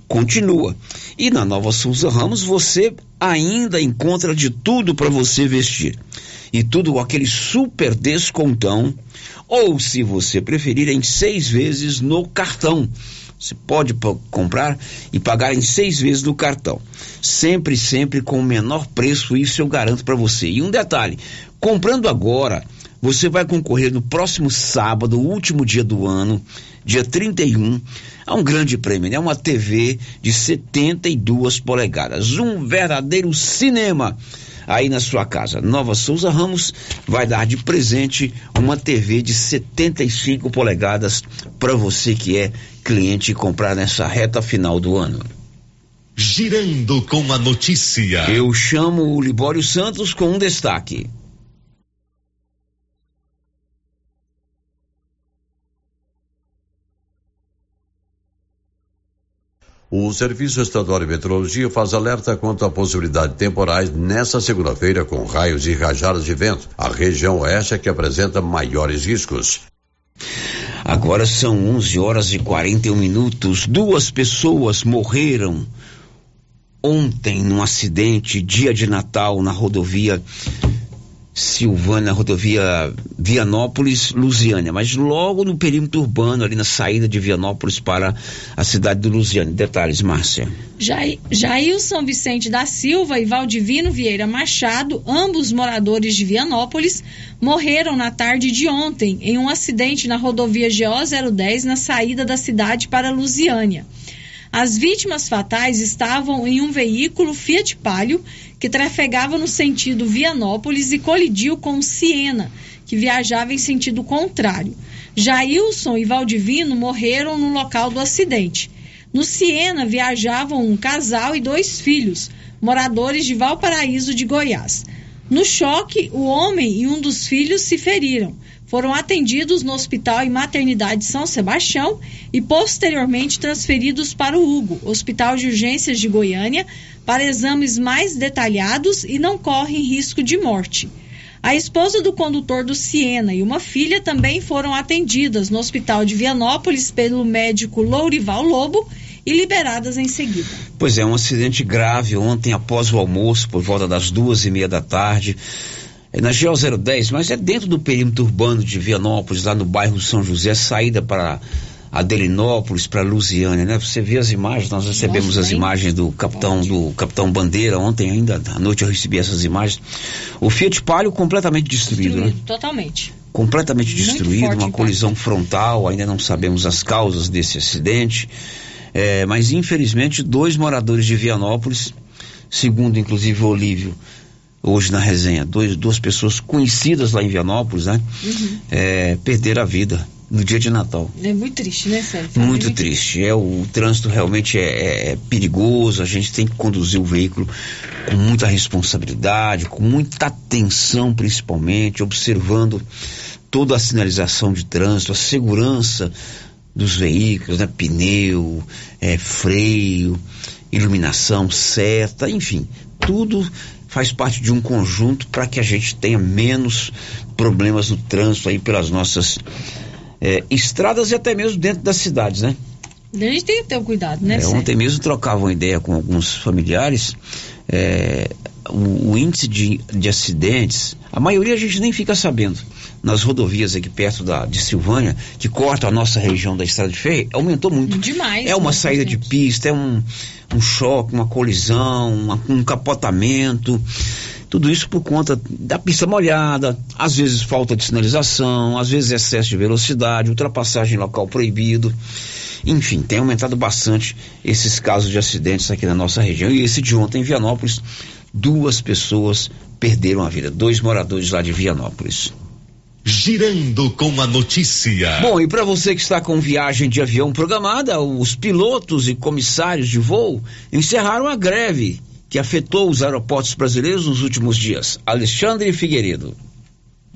continua. E na Nova Souza Ramos você ainda encontra de tudo para você vestir. E tudo com aquele super descontão. Ou, se você preferir, em seis vezes no cartão. Você pode comprar e pagar em seis vezes no cartão. Sempre, sempre com o menor preço, isso eu garanto para você. E um detalhe: comprando agora, você vai concorrer no próximo sábado, último dia do ano, dia 31, a um grande prêmio, né? Uma TV de 72 polegadas. Um verdadeiro cinema aí na sua casa. Nova Souza Ramos vai dar de presente uma TV de 75 polegadas para você que é cliente comprar nessa reta final do ano. Girando com a notícia. Eu chamo o Libório Santos com um destaque. O Serviço Estadual de Meteorologia faz alerta quanto à possibilidade de temporais nesta segunda-feira com raios e rajadas de vento. A região oeste é que apresenta maiores riscos. Agora são 11 horas e 41 minutos. Duas pessoas morreram ontem num acidente, dia de Natal, na rodovia Silvânia, rodovia Vianópolis, Lusiânia, mas logo no perímetro urbano, ali na saída de Vianópolis para a cidade de Lusiânia. Detalhes, Márcia. Jair São Vicente da Silva e Valdivino Vieira Machado, ambos moradores de Vianópolis, morreram na tarde de ontem em um acidente na rodovia GO 010 na saída da cidade para Lusiânia. As vítimas fatais estavam em um veículo Fiat Palio que trafegava no sentido Vianópolis e colidiu com Siena, que viajava em sentido contrário. Jailson e Valdivino morreram no local do acidente. No Siena viajavam um casal e dois filhos, moradores de Valparaíso de Goiás. No choque, o homem e um dos filhos se feriram foram atendidos no Hospital e Maternidade São Sebastião e posteriormente transferidos para o Hugo, Hospital de Urgências de Goiânia, para exames mais detalhados e não correm risco de morte. A esposa do condutor do Siena e uma filha também foram atendidas no Hospital de Vianópolis pelo médico Lourival Lobo e liberadas em seguida. Pois é, um acidente grave ontem após o almoço, por volta das duas e meia da tarde é na GO 010, mas é dentro do perímetro urbano de Vianópolis, lá no bairro São José, saída para Adelinópolis, para Lusiânia, né? Você vê as imagens, nós recebemos Nossa, as imagens do capitão do capitão Bandeira ontem ainda à noite eu recebi essas imagens. O Fiat Palio completamente destruído, destruído né? Totalmente. completamente destruído, uma colisão frontal, ainda não sabemos as causas desse acidente. É, mas infelizmente dois moradores de Vianópolis, segundo inclusive o Olívio, hoje na resenha, dois, duas pessoas conhecidas lá em Vianópolis, né? Uhum. É, perderam a vida no dia de Natal. É muito triste, né, Sérgio? Muito, muito triste. É, o trânsito realmente é, é, é, perigoso, a gente tem que conduzir o veículo com muita responsabilidade, com muita atenção principalmente, observando toda a sinalização de trânsito, a segurança dos veículos, né? Pneu, é, freio, iluminação certa, enfim, tudo faz parte de um conjunto para que a gente tenha menos problemas no trânsito aí pelas nossas é, estradas e até mesmo dentro das cidades, né? A gente tem que ter um cuidado, né? É, ontem mesmo trocava uma ideia com alguns familiares. É, o, o, índice de, de acidentes, a maioria a gente nem fica sabendo. Nas rodovias aqui perto da, de Silvânia, que corta a nossa região da estrada de ferro, aumentou muito. Demais. É uma saída de pista, é um, um choque, uma colisão, uma, um capotamento. Tudo isso por conta da pista molhada, às vezes falta de sinalização, às vezes excesso de velocidade, ultrapassagem local proibido. Enfim, tem aumentado bastante esses casos de acidentes aqui na nossa região. E esse de ontem em Vianópolis, duas pessoas perderam a vida, dois moradores lá de Vianópolis. Girando com a notícia. Bom, e para você que está com viagem de avião programada, os pilotos e comissários de voo encerraram a greve que afetou os aeroportos brasileiros nos últimos dias. Alexandre Figueiredo.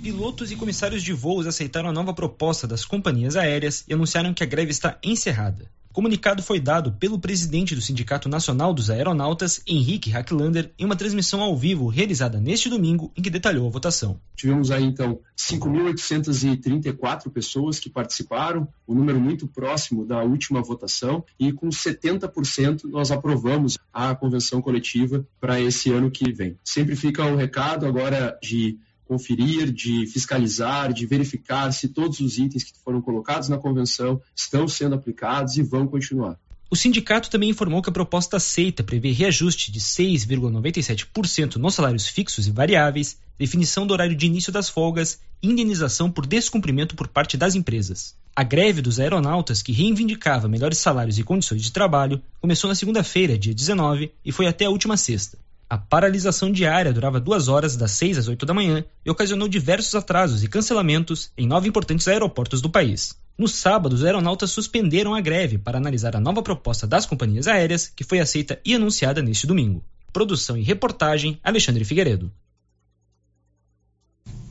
Pilotos e comissários de voos aceitaram a nova proposta das companhias aéreas e anunciaram que a greve está encerrada. Comunicado foi dado pelo presidente do Sindicato Nacional dos Aeronautas, Henrique Hacklander, em uma transmissão ao vivo realizada neste domingo, em que detalhou a votação. Tivemos aí então 5.834 pessoas que participaram, um número muito próximo da última votação, e com 70% nós aprovamos a convenção coletiva para esse ano que vem. Sempre fica o recado agora de conferir, de fiscalizar, de verificar se todos os itens que foram colocados na convenção estão sendo aplicados e vão continuar. O sindicato também informou que a proposta aceita prevê reajuste de 6,97% nos salários fixos e variáveis, definição do horário de início das folgas e indenização por descumprimento por parte das empresas. A greve dos aeronautas, que reivindicava melhores salários e condições de trabalho, começou na segunda-feira, dia 19, e foi até a última sexta. A paralisação diária durava duas horas, das 6 às 8 da manhã, e ocasionou diversos atrasos e cancelamentos em nove importantes aeroportos do país. No sábado, os aeronautas suspenderam a greve para analisar a nova proposta das companhias aéreas, que foi aceita e anunciada neste domingo. Produção e reportagem: Alexandre Figueiredo.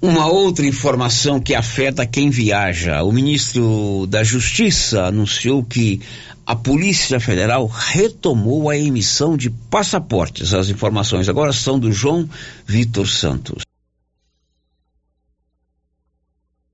Uma outra informação que afeta quem viaja. O ministro da Justiça anunciou que a Polícia Federal retomou a emissão de passaportes. As informações agora são do João Vitor Santos.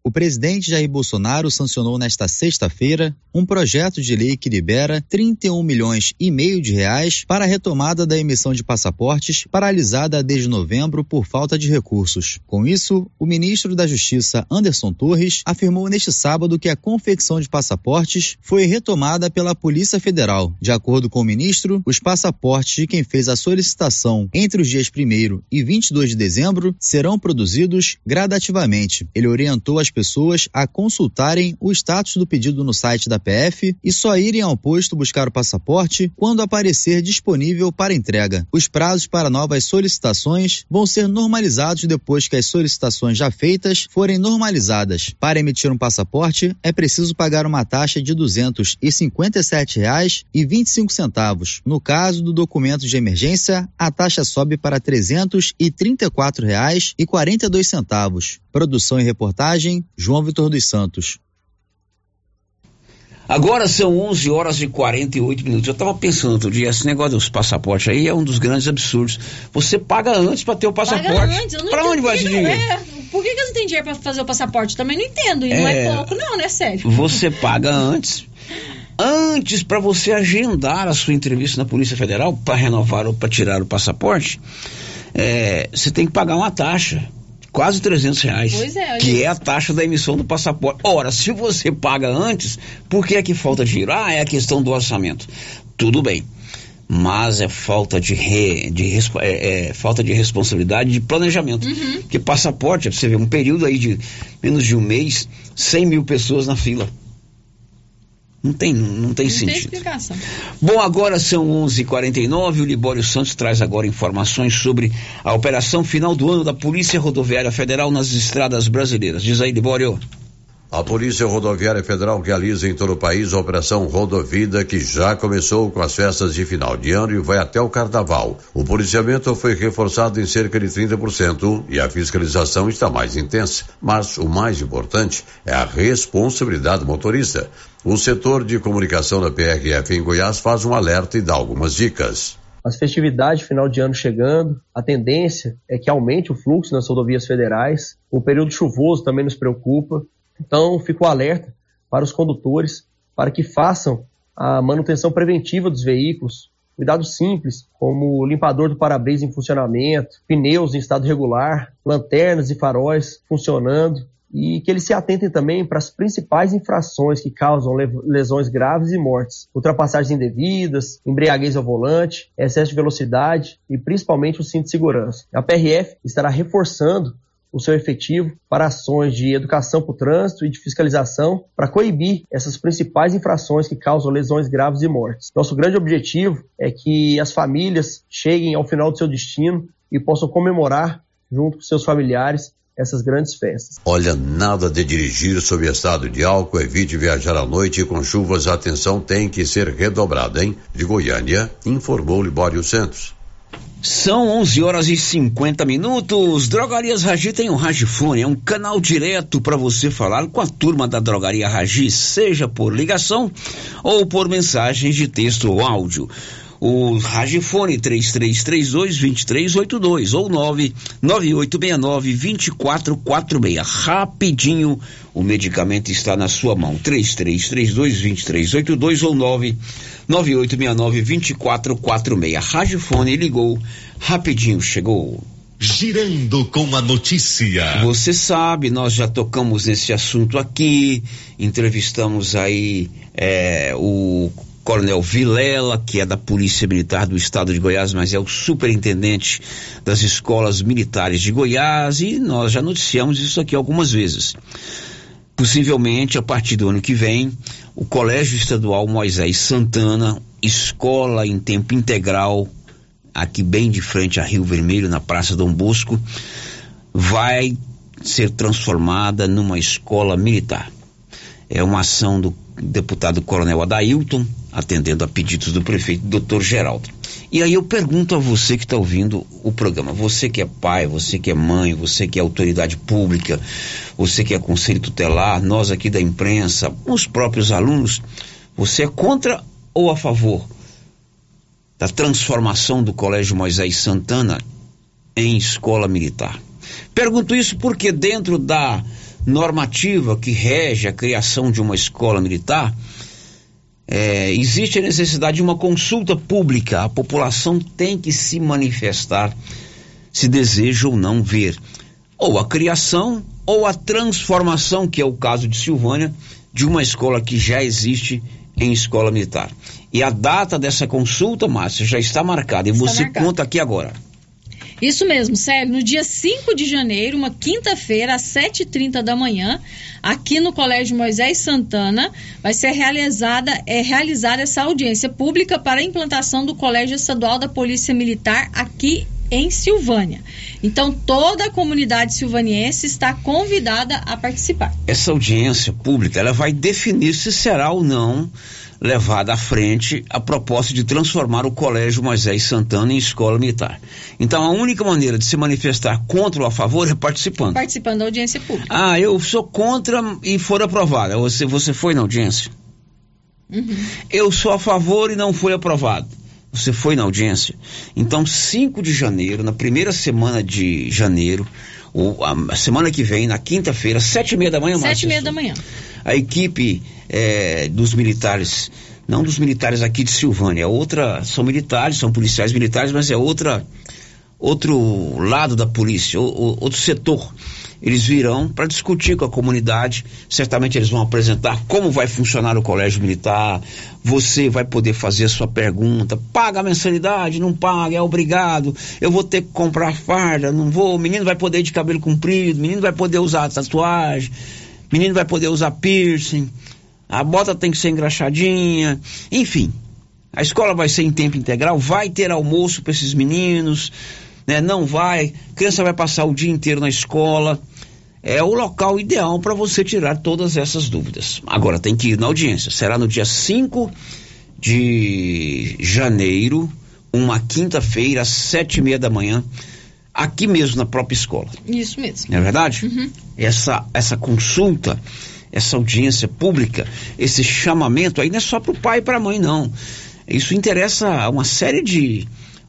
O presidente Jair Bolsonaro sancionou nesta sexta-feira um projeto de lei que libera 31 milhões e meio de reais para a retomada da emissão de passaportes paralisada desde novembro por falta de recursos. Com isso, o ministro da Justiça Anderson Torres afirmou neste sábado que a confecção de passaportes foi retomada pela Polícia Federal. De acordo com o ministro, os passaportes de quem fez a solicitação entre os dias 1 e 22 de dezembro serão produzidos gradativamente. Ele orientou as pessoas a consultarem o status do pedido no site da PF e só irem ao posto buscar o passaporte quando aparecer disponível para entrega. Os prazos para novas solicitações vão ser normalizados depois que as solicitações já feitas forem normalizadas. Para emitir um passaporte, é preciso pagar uma taxa de R$ 257,25. No caso do documento de emergência, a taxa sobe para R$ 334,42. Produção e reportagem João Vitor dos Santos. Agora são 11 horas e 48 minutos. Eu estava pensando outro dia, esse negócio dos passaportes aí é um dos grandes absurdos. Você paga antes para ter o passaporte. Paga antes, Para onde vai esse dinheiro? É. Por que, que não tem dinheiro para fazer o passaporte? Também não entendo. E é, não é pouco, não, né? Sério. Você paga antes. Antes, para você agendar a sua entrevista na Polícia Federal para renovar ou para tirar o passaporte, é, você tem que pagar uma taxa quase 300 reais, é, que é a taxa da emissão do passaporte. Ora, se você paga antes, por que é que falta dinheiro? Ah, é a questão do orçamento. Tudo bem. mas é falta de, re, de é, é, falta de responsabilidade de planejamento. Uhum. Porque passaporte, você vê um período aí de menos de um mês, 100 mil pessoas na fila. Não tem, não tem Não sentido. tem explicação. Bom, agora são 11:49. O Libório Santos traz agora informações sobre a operação final do ano da Polícia Rodoviária Federal nas estradas brasileiras. Diz aí, Libório. A Polícia Rodoviária Federal realiza em todo o país a Operação Rodovida, que já começou com as festas de final de ano e vai até o Carnaval. O policiamento foi reforçado em cerca de 30% e a fiscalização está mais intensa. Mas o mais importante é a responsabilidade do motorista. O setor de comunicação da PRF em Goiás faz um alerta e dá algumas dicas. As festividades final de ano chegando, a tendência é que aumente o fluxo nas rodovias federais. O período chuvoso também nos preocupa. Então, fico alerta para os condutores para que façam a manutenção preventiva dos veículos, cuidados simples, como limpador do para-brisa em funcionamento, pneus em estado regular, lanternas e faróis funcionando, e que eles se atentem também para as principais infrações que causam le- lesões graves e mortes: ultrapassagens indevidas, embriaguez ao volante, excesso de velocidade e principalmente o cinto de segurança. A PRF estará reforçando o seu efetivo para ações de educação para o trânsito e de fiscalização para coibir essas principais infrações que causam lesões graves e mortes. Nosso grande objetivo é que as famílias cheguem ao final do seu destino e possam comemorar junto com seus familiares essas grandes festas. Olha, nada de dirigir sob estado de álcool, evite viajar à noite e com chuvas, a atenção tem que ser redobrada, hein? De Goiânia, informou Libório Santos. São 11 horas e 50 minutos. Drogarias Ragi tem o Ragifone, é um canal direto para você falar com a turma da Drogaria Ragi, seja por ligação ou por mensagens de texto ou áudio. O Ragifone 3332-2382 ou 99869-2446. Rapidinho, o medicamento está na sua mão. 3332-2382 ou 99869-2446. Ragifone ligou, rapidinho chegou. Girando com a notícia. Você sabe, nós já tocamos nesse assunto aqui, entrevistamos aí é, o Coronel Vilela, que é da Polícia Militar do Estado de Goiás, mas é o superintendente das escolas militares de Goiás, e nós já noticiamos isso aqui algumas vezes. Possivelmente, a partir do ano que vem, o Colégio Estadual Moisés Santana, escola em tempo integral, aqui bem de frente a Rio Vermelho, na Praça Dom Bosco, vai ser transformada numa escola militar. É uma ação do deputado Coronel Adailton, atendendo a pedidos do prefeito Dr. Geraldo. E aí eu pergunto a você que está ouvindo o programa, você que é pai, você que é mãe, você que é autoridade pública, você que é conselho tutelar, nós aqui da imprensa, os próprios alunos, você é contra ou a favor da transformação do Colégio Moisés Santana em escola militar? Pergunto isso porque dentro da normativa que rege a criação de uma escola militar, é, existe a necessidade de uma consulta pública. A população tem que se manifestar se deseja ou não ver ou a criação ou a transformação, que é o caso de Silvânia, de uma escola que já existe em escola militar. E a data dessa consulta, Márcia, já está marcada. E Está você marcada. conta aqui agora. Isso mesmo, Célio. No dia 5 de janeiro, uma quinta-feira, às 7h30 da manhã, aqui no Colégio Moisés Santana, vai ser realizada, é, realizada essa audiência pública para a implantação do Colégio Estadual da Polícia Militar aqui em Silvânia. Então, toda a comunidade silvaniense está convidada a participar. essa audiência pública ela vai definir se será ou não levada à frente a proposta de transformar o Colégio Moisés Santana em escola militar. Então a única maneira de se manifestar contra ou a favor é participando. Participando da audiência pública. Ah, eu sou contra e for aprovada. Você, você foi na audiência? Uhum. Eu sou a favor e não foi aprovado. Você foi na audiência? Então, 5 de janeiro, na primeira semana de janeiro, ou a, semana que vem, na quinta-feira, sete e meia da manhã, Sete e meia da manhã. a equipe eh, dos militares, não dos militares aqui de Silvânia, é outra, são militares, são policiais militares, mas é outra, outro lado da polícia, o- o- outro setor. Eles virão para discutir com a comunidade. Certamente eles vão apresentar como vai funcionar o colégio militar. Você vai poder fazer a sua pergunta. Paga a mensalidade? Não paga? É obrigado? Eu vou ter que comprar farda? Não vou? O menino vai poder ir de cabelo comprido? O menino vai poder usar tatuagem? O menino vai poder usar piercing? A bota tem que ser engraxadinha? Enfim, a escola vai ser em tempo integral? Vai ter almoço para esses meninos? Né? Não vai? A criança vai passar o dia inteiro na escola? É o local ideal para você tirar todas essas dúvidas. Agora tem que ir na audiência. Será no dia 5 de janeiro, uma quinta-feira, às sete e meia da manhã, aqui mesmo na própria escola. Isso mesmo. Não é verdade? Uhum. Essa, essa consulta, essa audiência pública, esse chamamento aí não é só para o pai e para a mãe, não. Isso interessa a uma série de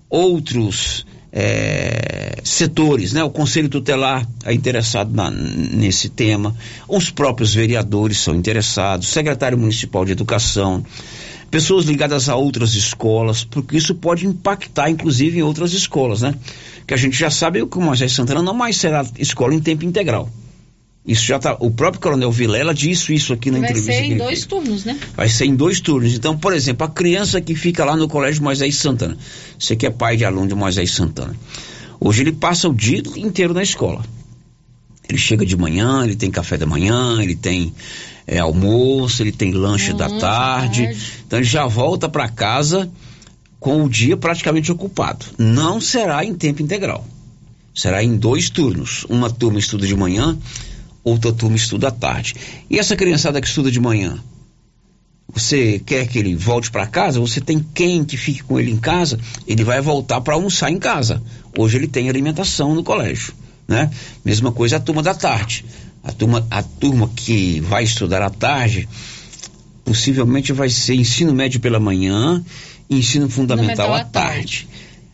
outros é, setores, né? O Conselho Tutelar é interessado na, nesse tema, os próprios vereadores são interessados, secretário municipal de educação, pessoas ligadas a outras escolas, porque isso pode impactar, inclusive, em outras escolas, né? Que a gente já sabe que o Moisés Santana não mais será escola em tempo integral. Isso já tá. O próprio Coronel Vilela disse isso aqui na Vai entrevista. ser que em dois fez. turnos, né? Vai ser em dois turnos. Então, por exemplo, a criança que fica lá no Colégio Moisés Santana, você que é pai de aluno de Moisés Santana, hoje ele passa o dia inteiro na escola. Ele chega de manhã, ele tem café da manhã, ele tem é, almoço, ele tem lanche da tarde. Então ele já volta para casa com o dia praticamente ocupado. Não será em tempo integral. Será em dois turnos. Uma turma estuda de manhã, outra turma estuda à tarde. E essa criançada que estuda de manhã? Você quer que ele volte para casa? Você tem quem que fique com ele em casa? Ele vai voltar para almoçar em casa. Hoje ele tem alimentação no colégio, né? Mesma coisa a turma da tarde. A turma, a turma que vai estudar à tarde possivelmente vai ser ensino médio pela manhã ensino fundamental, à à tarde.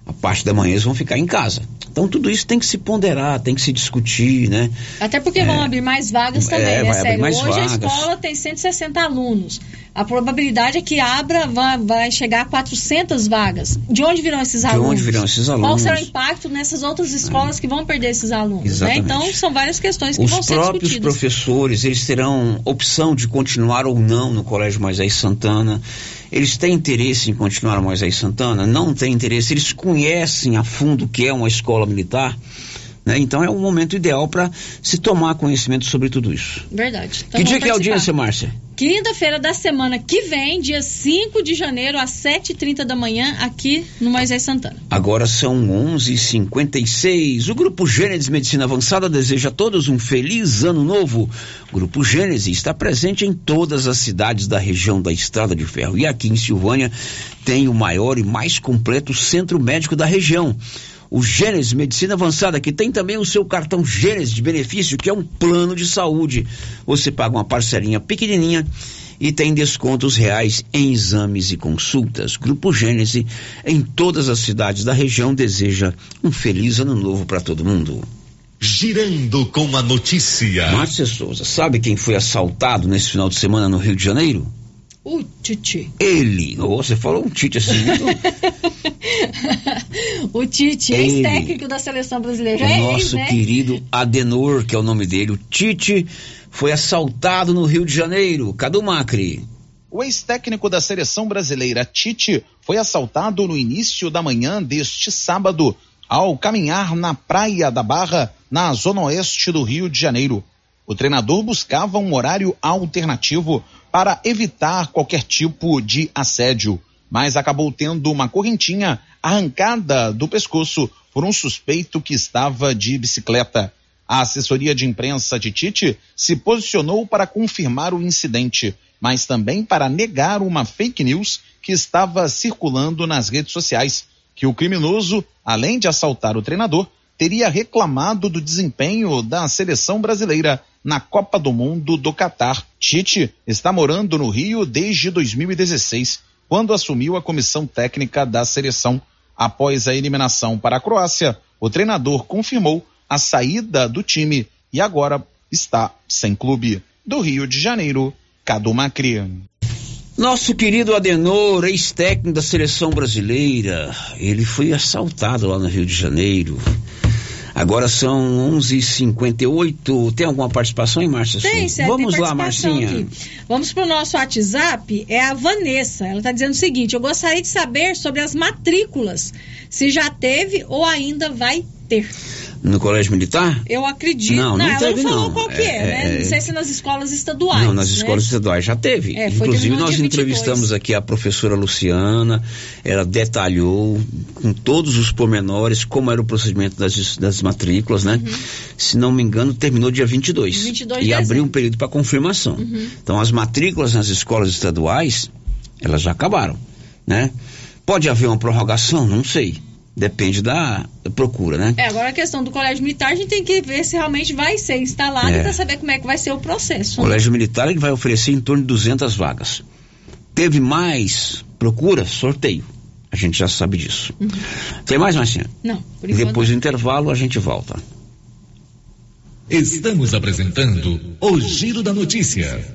A parte da manhã eles vão ficar em casa. Então tudo isso tem que se ponderar, tem que se discutir, né? Até porque vão abrir mais vagas também, É, né, Sério? Hoje vagas. a escola tem 160 alunos. A probabilidade é que abra, vai, vai chegar a 400 vagas. De onde virão esses De alunos? onde virão esses Qual alunos? será o impacto nessas outras escolas que vão perder esses alunos? Né? Exatamente. Então, são várias questões que Os vão ser próprios discutidas. professores, eles terão opção de continuar ou não no Colégio Moisés Santana. Eles têm interesse em continuar Moisés Santana? Não têm interesse. Eles conhecem a fundo o que é uma escola militar. Né? Então é o momento ideal para se tomar conhecimento sobre tudo isso. Verdade. Então, que dia que é a audiência, Márcia? Quinta-feira da semana que vem, dia 5 de janeiro, às 7h30 da manhã, aqui no Moisés Santana. Agora são 11:56. O Grupo Gênesis Medicina Avançada deseja a todos um feliz ano novo. O Grupo Gênesis está presente em todas as cidades da região da Estrada de Ferro e aqui em Silvânia tem o maior e mais completo centro médico da região. O Gênesis Medicina Avançada, que tem também o seu cartão Gênesis de benefício, que é um plano de saúde. Você paga uma parcelinha pequenininha e tem descontos reais em exames e consultas. Grupo Gênesis, em todas as cidades da região, deseja um feliz ano novo para todo mundo. Girando com a notícia. Márcia Souza, sabe quem foi assaltado nesse final de semana no Rio de Janeiro? O Titi. Ele. Oh, você falou um Tite assim. o Tite, Ele. ex-técnico da seleção brasileira. o é nosso ex, né? querido Adenor, que é o nome dele. O Tite foi assaltado no Rio de Janeiro. Cadu Macri. O ex-técnico da seleção brasileira, Tite, foi assaltado no início da manhã deste sábado, ao caminhar na Praia da Barra, na zona oeste do Rio de Janeiro. O treinador buscava um horário alternativo para evitar qualquer tipo de assédio, mas acabou tendo uma correntinha arrancada do pescoço por um suspeito que estava de bicicleta. A assessoria de imprensa de Tite se posicionou para confirmar o incidente, mas também para negar uma fake news que estava circulando nas redes sociais, que o criminoso, além de assaltar o treinador, teria reclamado do desempenho da seleção brasileira na Copa do Mundo do Catar. Tite está morando no Rio desde 2016, quando assumiu a comissão técnica da seleção. Após a eliminação para a Croácia, o treinador confirmou a saída do time e agora está sem clube. Do Rio de Janeiro, Cadu Macri. Nosso querido Adenor, ex-técnico da seleção brasileira, ele foi assaltado lá no Rio de Janeiro. Agora são 11:58. Tem alguma participação em Márcia? Tem, certo. Vamos tem lá, Marcinha. Aqui. Vamos para o nosso WhatsApp. É a Vanessa. Ela está dizendo o seguinte: eu gostaria de saber sobre as matrículas. Se já teve ou ainda vai ter. No colégio militar? Eu acredito. Não, não, ela teve, não falou não. qual que é, É, né? é, Não sei se nas escolas estaduais. Não, nas né? escolas estaduais já teve. É, Inclusive, nós dia 22. entrevistamos aqui a professora Luciana, ela detalhou com todos os pormenores como era o procedimento das, das matrículas, né? Se não me engano, terminou dia 22. 22 e de abriu um período para confirmação. Uhum. Então, as matrículas nas escolas estaduais, elas já acabaram, né? Pode haver uma prorrogação? Não sei. Depende da procura, né? É, agora a questão do colégio militar, a gente tem que ver se realmente vai ser instalado É. para saber como é que vai ser o processo. O né? Colégio Militar ele vai oferecer em torno de 200 vagas. Teve mais procura? Sorteio. A gente já sabe disso. Tem mais, Marcinha? Não, por E enquanto. depois do intervalo a gente volta. Estamos apresentando o Giro da Notícia.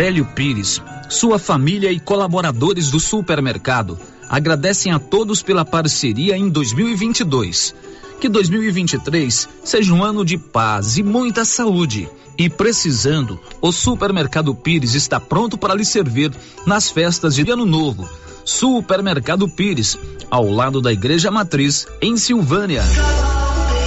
Délio Pires, sua família e colaboradores do supermercado agradecem a todos pela parceria em 2022. Que 2023 seja um ano de paz e muita saúde. E precisando, o Supermercado Pires está pronto para lhe servir nas festas de Ano Novo. Supermercado Pires, ao lado da Igreja Matriz, em Silvânia.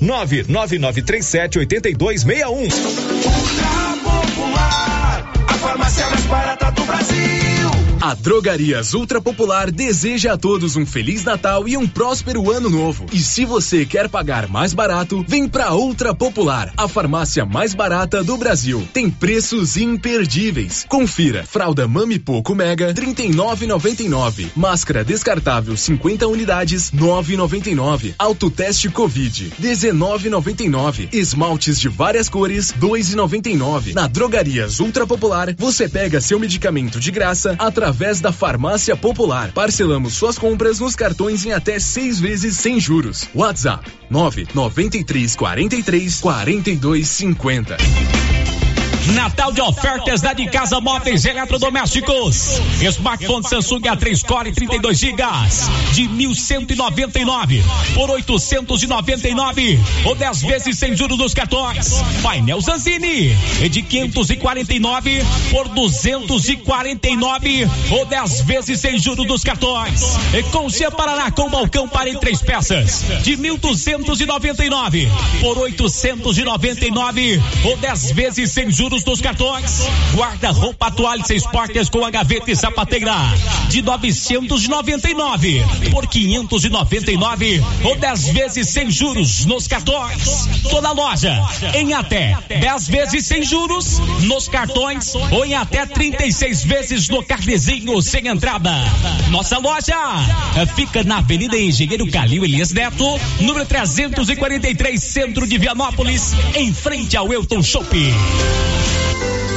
99937 8261. A farmácia mais barata do Brasil. A Drogarias Ultra Popular deseja a todos um Feliz Natal e um próspero Ano Novo. E se você quer pagar mais barato, vem pra Ultra Popular, a farmácia mais barata do Brasil. Tem preços imperdíveis. Confira: fralda Mami Poco Mega 39,99, máscara descartável 50 unidades 9,99, autoteste Covid 19,99, esmaltes de várias cores 2,99. Na Drogarias Ultra Popular, você pega seu medicamento de graça através da Farmácia Popular. Parcelamos suas compras nos cartões em até seis vezes sem juros. WhatsApp 993 43 42 50. Natal de ofertas da de casa móveis eletrodomésticos. Smartphone Samsung A3 Core 32 GB de 1.199 por 899 ou 10 vezes sem juros dos cartões. Painel Zanzini de 549 por 249 ou 10 vezes sem juros dos cartões. E com Paraná com balcão para em três peças de 1.299 por 899 ou 10 vezes sem juros produtos dos cartões. Guarda-roupa toalha seis portas com a gaveta e sapateira de 999 por 599 ou 10 vezes sem juros nos cartões. Toda loja em até 10 vezes sem juros nos cartões ou em até 36 vezes no carnezinho sem entrada. Nossa loja fica na Avenida Engenheiro Calil Elias Neto, número 343, centro de Vianópolis, em frente ao Elton Shopping.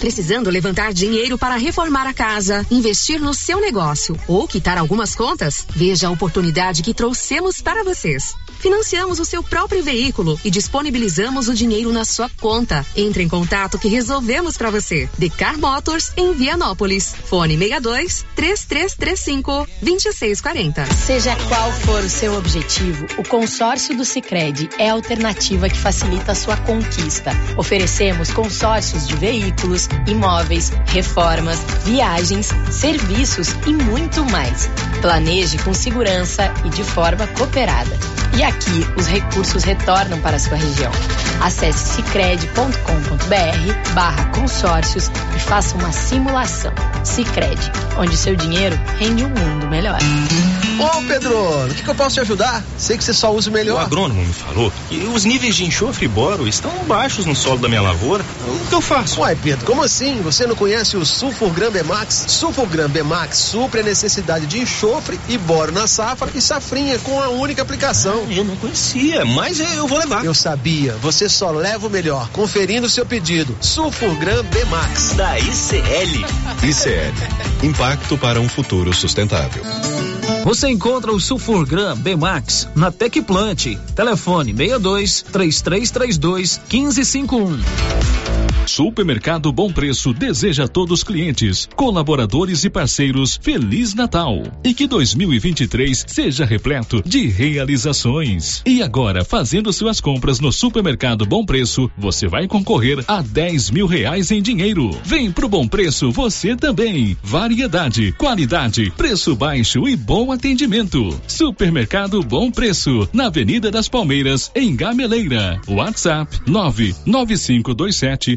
Precisando levantar dinheiro para reformar a casa, investir no seu negócio ou quitar algumas contas? Veja a oportunidade que trouxemos para vocês. Financiamos o seu próprio veículo e disponibilizamos o dinheiro na sua conta. Entre em contato que resolvemos para você. Decar Motors em Vianópolis. Fone 62 3335 2640. Seja qual for o seu objetivo, o consórcio do Sicredi é a alternativa que facilita a sua conquista. Oferecemos consórcios de veículos, imóveis, reformas, viagens, serviços e muito mais. Planeje com segurança e de forma cooperada. E aqui os recursos retornam para a sua região. Acesse cicred.com.br barra consórcios e faça uma simulação. Cicred, onde seu dinheiro rende um mundo melhor. Ô Pedro, o que, que, eu posso te ajudar? Sei que você só usa o melhor. O agrônomo me falou que os níveis de enxofre e boro estão baixos no solo da minha lavoura. O que eu faço? Uai, Pedro, como assim? Você não conhece o Sulfurgram Bemax? Sulfurgram Bemax supre a necessidade de enxofre e boro na safra e safrinha com a única aplicação. Ah, eu não conhecia, mas eu vou levar. Eu sabia, você só leva o melhor. Conferindo o seu pedido. Sulfurgram Bemax. Da ICL. ICL. Impacto para um futuro sustentável. Você encontra o Sulfurgram B-Max na Tecplant. Telefone 62 3332 1551. Supermercado Bom Preço deseja a todos os clientes, colaboradores e parceiros Feliz Natal e que 2023 seja repleto de realizações. E agora, fazendo suas compras no Supermercado Bom Preço, você vai concorrer a 10 mil reais em dinheiro. Vem pro Bom Preço você também. Variedade, qualidade, preço baixo e bom atendimento. Supermercado Bom Preço, na Avenida das Palmeiras, em Gameleira. WhatsApp 99527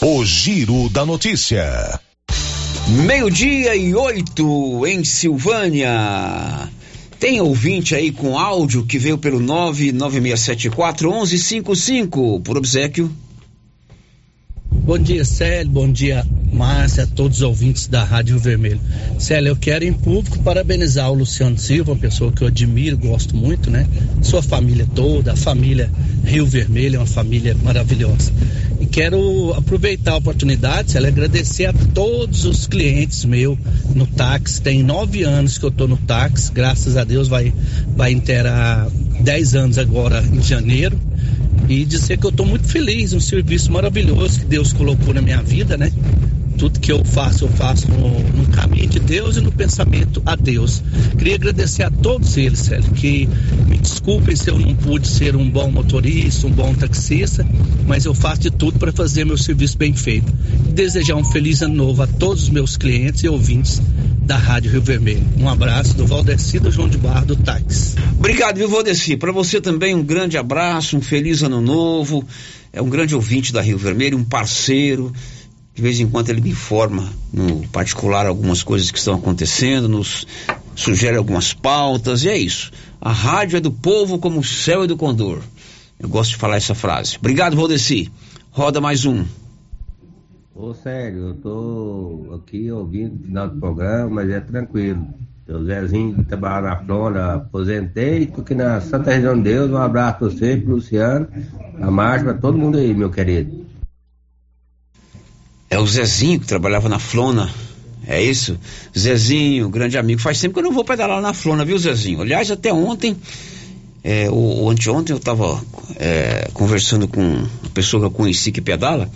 O Giro da Notícia. Meio-dia e oito em Silvânia. Tem ouvinte aí com áudio que veio pelo 99674 1155 por obsequio. Bom dia, Célio. Bom dia, Márcia, a todos os ouvintes da Rádio Vermelho. Célio, eu quero em público parabenizar o Luciano Silva, uma pessoa que eu admiro, gosto muito, né? Sua família toda, a família Rio Vermelho é uma família maravilhosa. E quero aproveitar a oportunidade, Célio, agradecer a todos os clientes meus no táxi. Tem nove anos que eu estou no táxi, graças a Deus vai, vai inteirar dez anos agora em janeiro e dizer que eu estou muito feliz, um serviço maravilhoso que Deus colocou na minha vida, né? Tudo que eu faço, eu faço no, no caminho de Deus e no pensamento a Deus. Queria agradecer a todos eles, Célio, que me desculpem se eu não pude ser um bom motorista, um bom taxista, mas eu faço de tudo para fazer meu serviço bem feito. E desejar um feliz ano novo a todos os meus clientes e ouvintes da Rádio Rio Vermelho. Um abraço do Valdecido João de Barro do Táxi. Obrigado, viu, Valdeci? Para você também um grande abraço, um feliz ano novo. É um grande ouvinte da Rio Vermelho, um parceiro. De vez em quando ele me informa no particular algumas coisas que estão acontecendo, nos sugere algumas pautas, e é isso. A rádio é do povo como o céu é do condor. Eu gosto de falar essa frase. Obrigado, Valdeci. Roda mais um. Ô, sério, eu tô aqui ouvindo o final do programa, mas é tranquilo. Eu Zezinho trabalha na Flora, aposentei, tô aqui na Santa Região de Deus. Um abraço pra você, pro Luciano, a Márcia, pra todo mundo aí, meu querido. É o Zezinho que trabalhava na Flona. É isso? Zezinho, grande amigo. Faz tempo que eu não vou pedalar na Flona, viu, Zezinho? Aliás, até ontem, é, ou, anteontem, eu estava é, conversando com uma pessoa que eu conheci que pedala,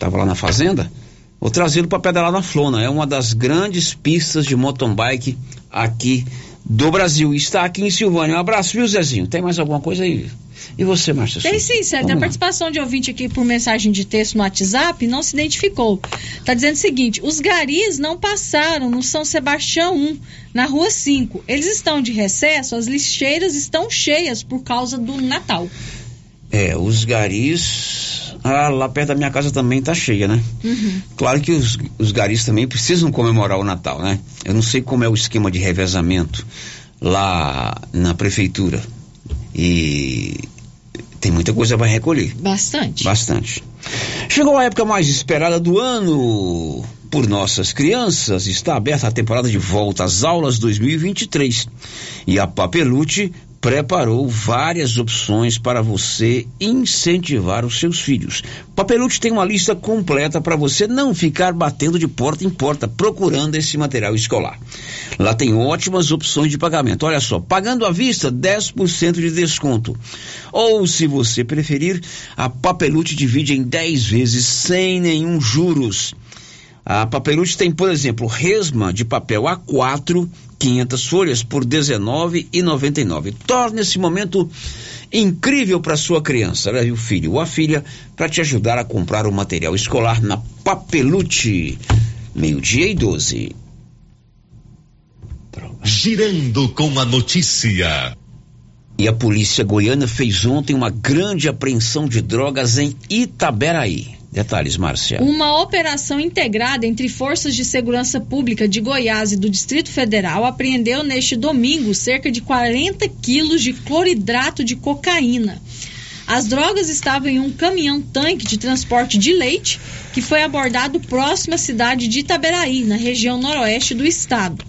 estava lá na fazenda. Vou trazê-lo para pedalar na Flona. É uma das grandes pistas de mountain bike aqui do Brasil. Está aqui em Silvânia. Um abraço, viu, Zezinho? Tem mais alguma coisa aí? E você, Márcia? Tem sim, Sérgio. Tem a participação de ouvinte aqui por mensagem de texto no WhatsApp, não se identificou. Está dizendo o seguinte: os garis não passaram no São Sebastião 1, na rua 5. Eles estão de recesso, as lixeiras estão cheias por causa do Natal. É, os garis. Ah, lá perto da minha casa também tá cheia, né? Uhum. Claro que os, os garis também precisam comemorar o Natal, né? Eu não sei como é o esquema de revezamento lá na prefeitura. E tem muita coisa para recolher. Bastante. Bastante. Chegou a época mais esperada do ano por nossas crianças. Está aberta a temporada de volta às aulas 2023. E a Papelute preparou várias opções para você incentivar os seus filhos. Papelute tem uma lista completa para você não ficar batendo de porta em porta procurando esse material escolar. Lá tem ótimas opções de pagamento. Olha só, pagando à vista, 10% de desconto. Ou, se você preferir, a Papelute divide em 10 vezes sem nenhum juros. A Papelute tem, por exemplo, resma de papel A4, 500 folhas por R$19,99. Torne esse momento incrível para sua criança. Leve o filho ou a filha para te ajudar a comprar o material escolar na Papelute. Meio-dia e 12. Girando com a notícia. E a polícia goiana fez ontem uma grande apreensão de drogas em Itaberaí. Detalhes, Márcia. Uma operação integrada entre forças de segurança pública de Goiás e do Distrito Federal apreendeu neste domingo cerca de 40 quilos de cloridrato de cocaína. As drogas estavam em um caminhão-tanque de transporte de leite que foi abordado próximo à cidade de Itaberaí, na região noroeste do estado.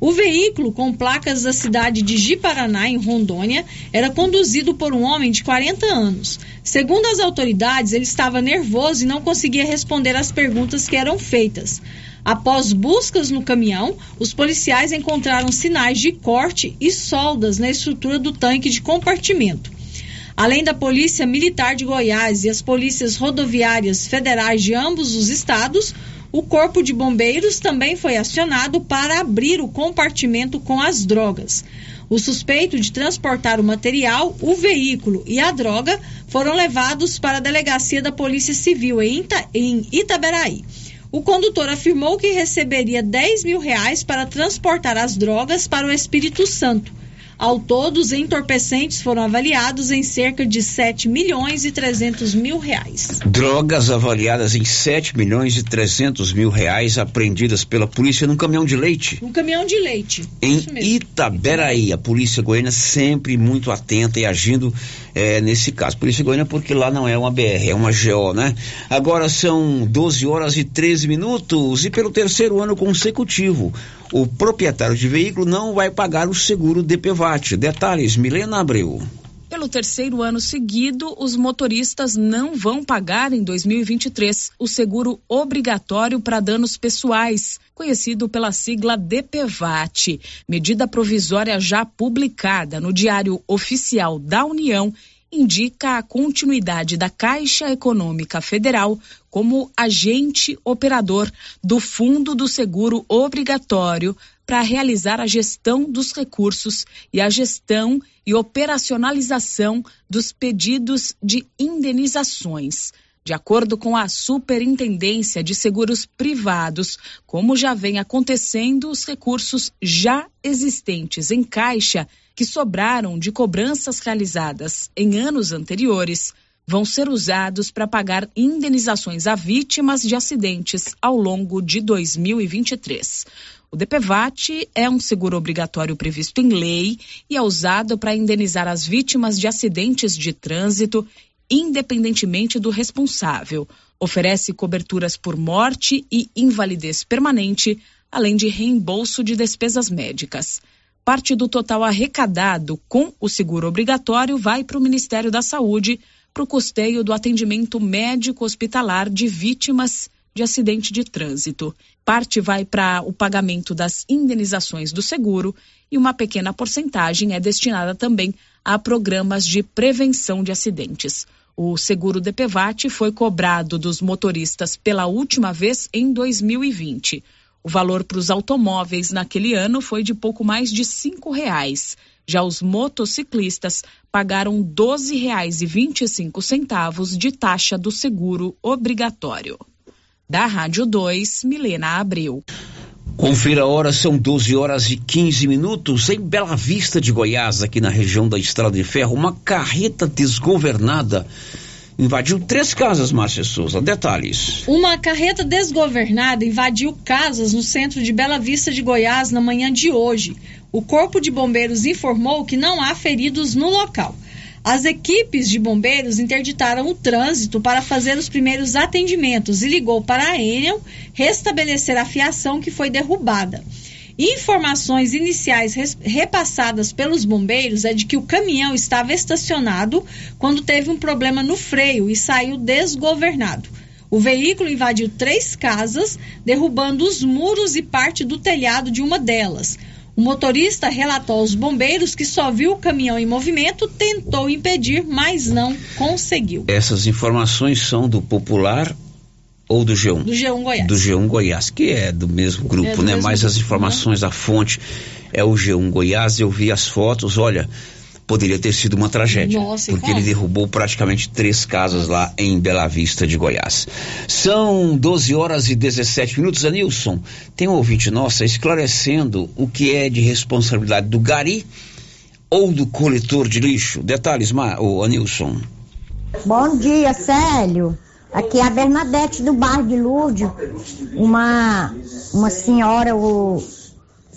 O veículo, com placas da cidade de Ji-Paraná, em Rondônia, era conduzido por um homem de 40 anos. Segundo as autoridades, ele estava nervoso e não conseguia responder às perguntas que eram feitas. Após buscas no caminhão, os policiais encontraram sinais de corte e soldas na estrutura do tanque de compartimento. Além da Polícia Militar de Goiás e as polícias rodoviárias federais de ambos os estados, o Corpo de Bombeiros também foi acionado para abrir o compartimento com as drogas. O suspeito de transportar o material, o veículo e a droga foram levados para a delegacia da Polícia Civil em, Ita em Itaberaí. O condutor afirmou que receberia 10 mil reais para transportar as drogas para o Espírito Santo. Ao todo, os entorpecentes foram avaliados em cerca de 7 milhões e 300 mil reais. Drogas avaliadas em 7 milhões e 300 mil reais apreendidas pela polícia num caminhão de leite. Um caminhão de leite. Em Itaberaí, a polícia goiana sempre muito atenta e agindo é, nesse caso. Polícia goiana porque lá não é uma BR, é uma GO, né? Agora são 12 horas e 13 minutos e pelo terceiro ano consecutivo, o proprietário de veículo não vai pagar o seguro DPVAT. Detalhes, Milena Abreu. Pelo terceiro ano seguido, os motoristas não vão pagar em 2023 o seguro obrigatório para danos pessoais, conhecido pela sigla DPVAT, medida provisória já publicada no Diário Oficial da União indica a continuidade da Caixa Econômica Federal como agente operador do Fundo do Seguro Obrigatório para realizar a gestão dos recursos e a gestão e operacionalização dos pedidos de indenizações. De acordo com a Superintendência de Seguros Privados, como já vem acontecendo, os recursos já existentes em caixa que sobraram de cobranças realizadas em anos anteriores vão ser usados para pagar indenizações a vítimas de acidentes ao longo de 2023. O DPVAT é um seguro obrigatório previsto em lei e é usado para indenizar as vítimas de acidentes de trânsito, independentemente do responsável. Oferece coberturas por morte e invalidez permanente, além de reembolso de despesas médicas. Parte do total arrecadado com o seguro obrigatório vai para o Ministério da Saúde para o custeio do atendimento médico hospitalar de vítimas de acidente de trânsito. Parte vai para o pagamento das indenizações do seguro e uma pequena porcentagem é destinada também a programas de prevenção de acidentes. O seguro DPVAT foi cobrado dos motoristas pela última vez em 2020. O valor para os automóveis naquele ano foi de pouco mais de cinco reais. Já os motociclistas pagaram R$ 12,25 de taxa do seguro obrigatório. Da Rádio 2, Milena Abreu. Confira a hora, são 12 horas e 15 minutos. Em Bela Vista de Goiás, aqui na região da Estrada de Ferro, uma carreta desgovernada invadiu três casas, Márcia Souza. Detalhes. Uma carreta desgovernada invadiu casas no centro de Bela Vista de Goiás na manhã de hoje. O Corpo de Bombeiros informou que não há feridos no local. As equipes de bombeiros interditaram o trânsito para fazer os primeiros atendimentos e ligou para a Enel restabelecer a fiação que foi derrubada. Informações iniciais repassadas pelos bombeiros é de que o caminhão estava estacionado quando teve um problema no freio e saiu desgovernado. O veículo invadiu três casas, derrubando os muros e parte do telhado de uma delas. O motorista relatou aos bombeiros que só viu o caminhão em movimento, tentou impedir, mas não conseguiu. Essas informações são do Popular ou do G1? Do G1 Goiás. Do G1 Goiás, que é do mesmo grupo, é do né? Mesmo Mas grupo, as informações, né? a fonte é o G1 Goiás. Eu vi as fotos, olha, poderia ter sido uma tragédia. Nossa, porque ele derrubou praticamente três casas lá em Bela Vista de Goiás. São 12 horas e 17 minutos. Anilson, tem um ouvinte nossa esclarecendo o que é de responsabilidade do Gari ou do coletor de lixo. Detalhes, o Anilson. Bom dia, Célio. Aqui é a Bernadette do bairro de Lúdio. Uma, uma senhora o,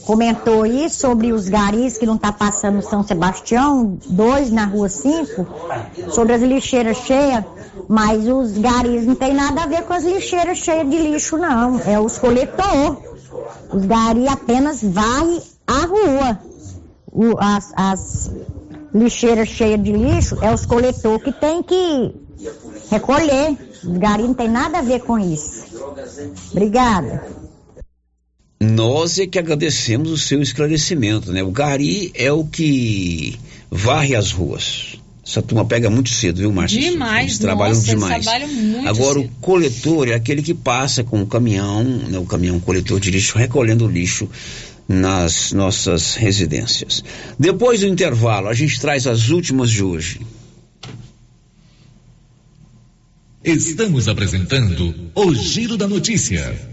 comentou aí sobre os garis que não tá passando São Sebastião, dois na rua 5, sobre as lixeiras cheias, mas os garis não tem nada a ver com as lixeiras cheias de lixo, não. É os coletor. Os garis apenas varrem a rua. O, as, as lixeiras cheias de lixo é os coletor que tem que recolher. Os garis não tem nada a ver com isso. Obrigada. Nós é que agradecemos o seu esclarecimento, né? O gari é o que varre as ruas. Essa turma pega muito cedo, viu, Márcia? Demais, Eles trabalham nossa, demais. Eles trabalham muito Agora, cedo. o coletor é aquele que passa com o caminhão, né, o caminhão coletor de lixo, recolhendo o lixo nas nossas residências. Depois do intervalo, a gente traz as últimas de hoje. Estamos apresentando o Giro da Notícia.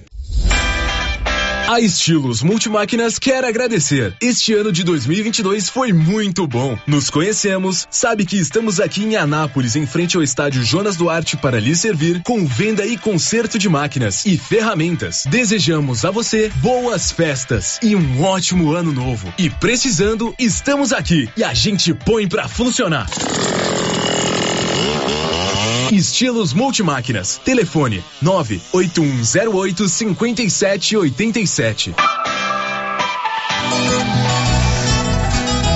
A Estilos Multimáquinas quer agradecer. Este ano de 2022 foi muito bom. Nos conhecemos, sabe que estamos aqui em Anápolis, em frente ao estádio Jonas Duarte, para lhe servir com venda e conserto de máquinas e ferramentas. Desejamos a você boas festas e um ótimo ano novo. E precisando, estamos aqui e a gente põe pra funcionar. Estilos Multimáquinas. Telefone 98108 5787.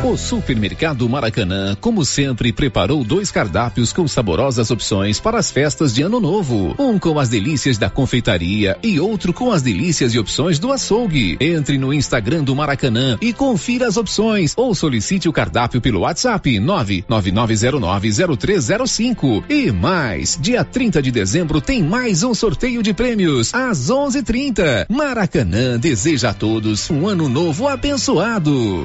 O Supermercado Maracanã, como sempre, preparou dois cardápios com saborosas opções para as festas de Ano Novo. Um com as delícias da confeitaria e outro com as delícias e opções do açougue. Entre no Instagram do Maracanã e confira as opções ou solicite o cardápio pelo WhatsApp 999090305. E mais, dia 30 de dezembro tem mais um sorteio de prêmios às 11:30. Maracanã deseja a todos um ano novo abençoado.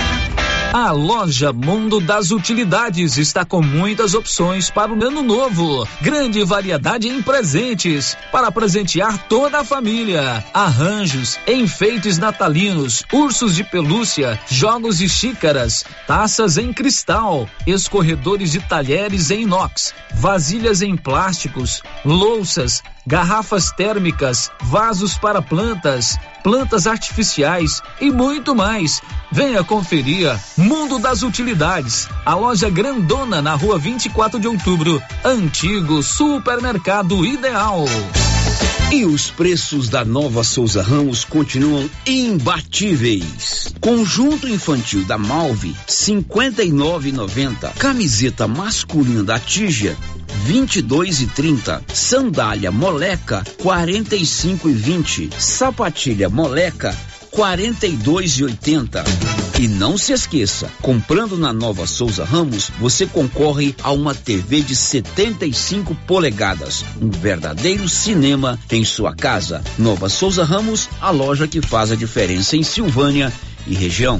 A loja Mundo das Utilidades está com muitas opções para o ano novo. Grande variedade em presentes para presentear toda a família. Arranjos, enfeites natalinos, ursos de pelúcia, jogos de xícaras, taças em cristal, escorredores de talheres em inox, vasilhas em plásticos, louças, garrafas térmicas, vasos para plantas, plantas artificiais e muito mais. Venha conferir Mundo das Utilidades, a loja grandona na rua 24 de outubro, antigo supermercado ideal. E os preços da nova Souza Ramos continuam imbatíveis. Conjunto infantil da Malve, 59,90. Camiseta masculina da Tija, 22 e 30. Sandália Moleca 45 e 20. Sapatilha Moleca 42 e 80. E não se esqueça, comprando na Nova Souza Ramos, você concorre a uma TV de 75 polegadas, um verdadeiro cinema em sua casa. Nova Souza Ramos, a loja que faz a diferença em Silvânia e região.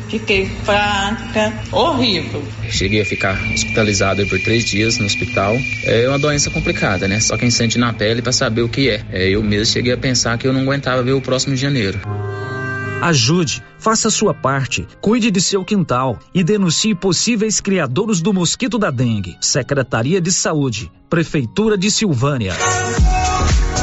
fiquei fraca, horrível. Cheguei a ficar hospitalizado por três dias no hospital. É uma doença complicada, né? Só quem sente na pele para saber o que é. é. Eu mesmo cheguei a pensar que eu não aguentava ver o próximo de janeiro. Ajude, faça a sua parte, cuide de seu quintal e denuncie possíveis criadores do mosquito da dengue. Secretaria de Saúde, Prefeitura de Silvânia.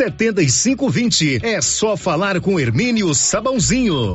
setenta e cinco vinte. É só falar com Hermínio Sabãozinho.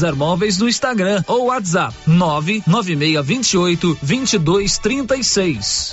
César Móveis no Instagram ou WhatsApp 99628 2236.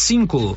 cinco.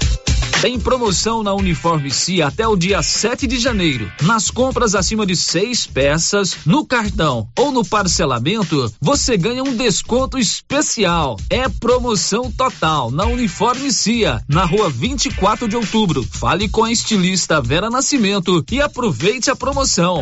Tem promoção na Uniforme C até o dia 7 de janeiro. Nas compras acima de seis peças, no cartão ou no parcelamento, você ganha um desconto especial. É promoção total na Uniforme CIA, na rua 24 de outubro. Fale com a estilista Vera Nascimento e aproveite a promoção.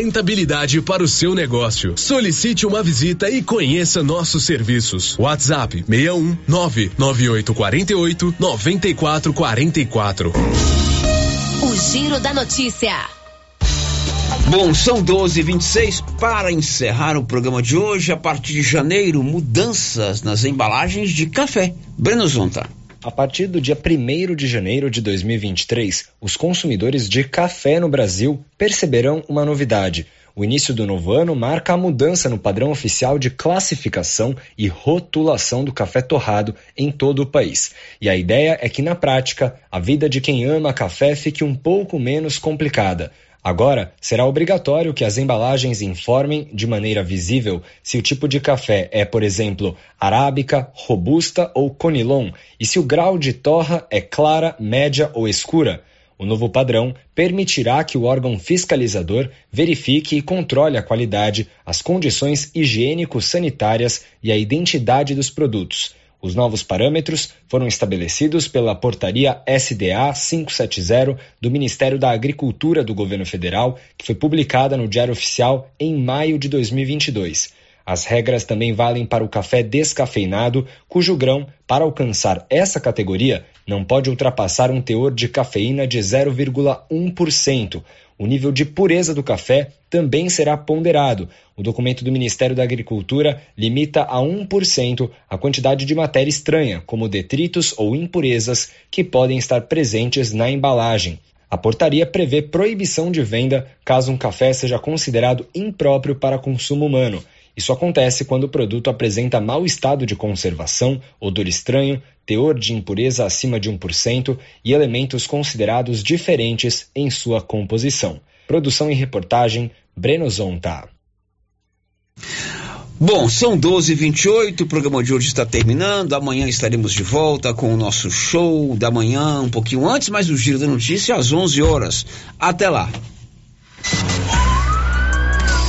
rentabilidade para o seu negócio. Solicite uma visita e conheça nossos serviços. WhatsApp 61 99848 9444. O Giro da Notícia. Bom, são 12 26 para encerrar o programa de hoje. A partir de janeiro, mudanças nas embalagens de café. Breno Zonta. A partir do dia 1 de janeiro de 2023, os consumidores de café no Brasil perceberão uma novidade. O início do novo ano marca a mudança no padrão oficial de classificação e rotulação do café torrado em todo o país. E a ideia é que, na prática, a vida de quem ama café fique um pouco menos complicada. Agora, será obrigatório que as embalagens informem de maneira visível se o tipo de café é, por exemplo, arábica, robusta ou conilon e se o grau de torra é clara, média ou escura. O novo padrão permitirá que o órgão fiscalizador verifique e controle a qualidade, as condições higiênico-sanitárias e a identidade dos produtos. Os novos parâmetros foram estabelecidos pela Portaria SDA 570 do Ministério da Agricultura do Governo Federal, que foi publicada no Diário Oficial em maio de 2022. As regras também valem para o café descafeinado, cujo grão, para alcançar essa categoria, não pode ultrapassar um teor de cafeína de 0,1%. O nível de pureza do café também será ponderado. O documento do Ministério da Agricultura limita a 1% a quantidade de matéria estranha, como detritos ou impurezas, que podem estar presentes na embalagem. A portaria prevê proibição de venda caso um café seja considerado impróprio para consumo humano. Isso acontece quando o produto apresenta mau estado de conservação, odor estranho, teor de impureza acima de 1% e elementos considerados diferentes em sua composição. Produção e reportagem Breno Zonta. Bom, são 12 h 28 o programa de hoje está terminando. Amanhã estaremos de volta com o nosso show da manhã, um pouquinho antes, mas o Giro da Notícia às 11 horas. Até lá.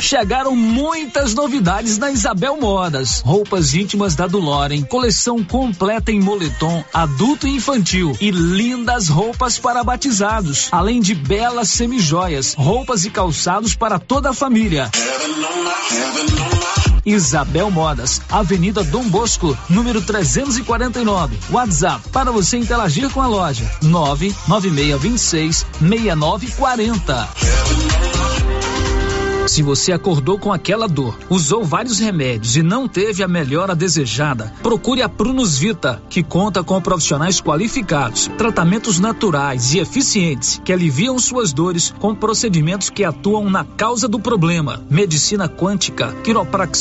Chegaram muitas novidades na Isabel Modas. Roupas íntimas da Duloren, coleção completa em moletom, adulto e infantil e lindas roupas para batizados, além de belas semijoias, roupas e calçados para toda a família. Isabel Modas, Avenida Dom Bosco, número 349. WhatsApp para você interagir com a loja: 99626 6940. Se você acordou com aquela dor, usou vários remédios e não teve a melhora desejada, procure a Prunus Vita, que conta com profissionais qualificados, tratamentos naturais e eficientes que aliviam suas dores com procedimentos que atuam na causa do problema. Medicina quântica, quiropraxia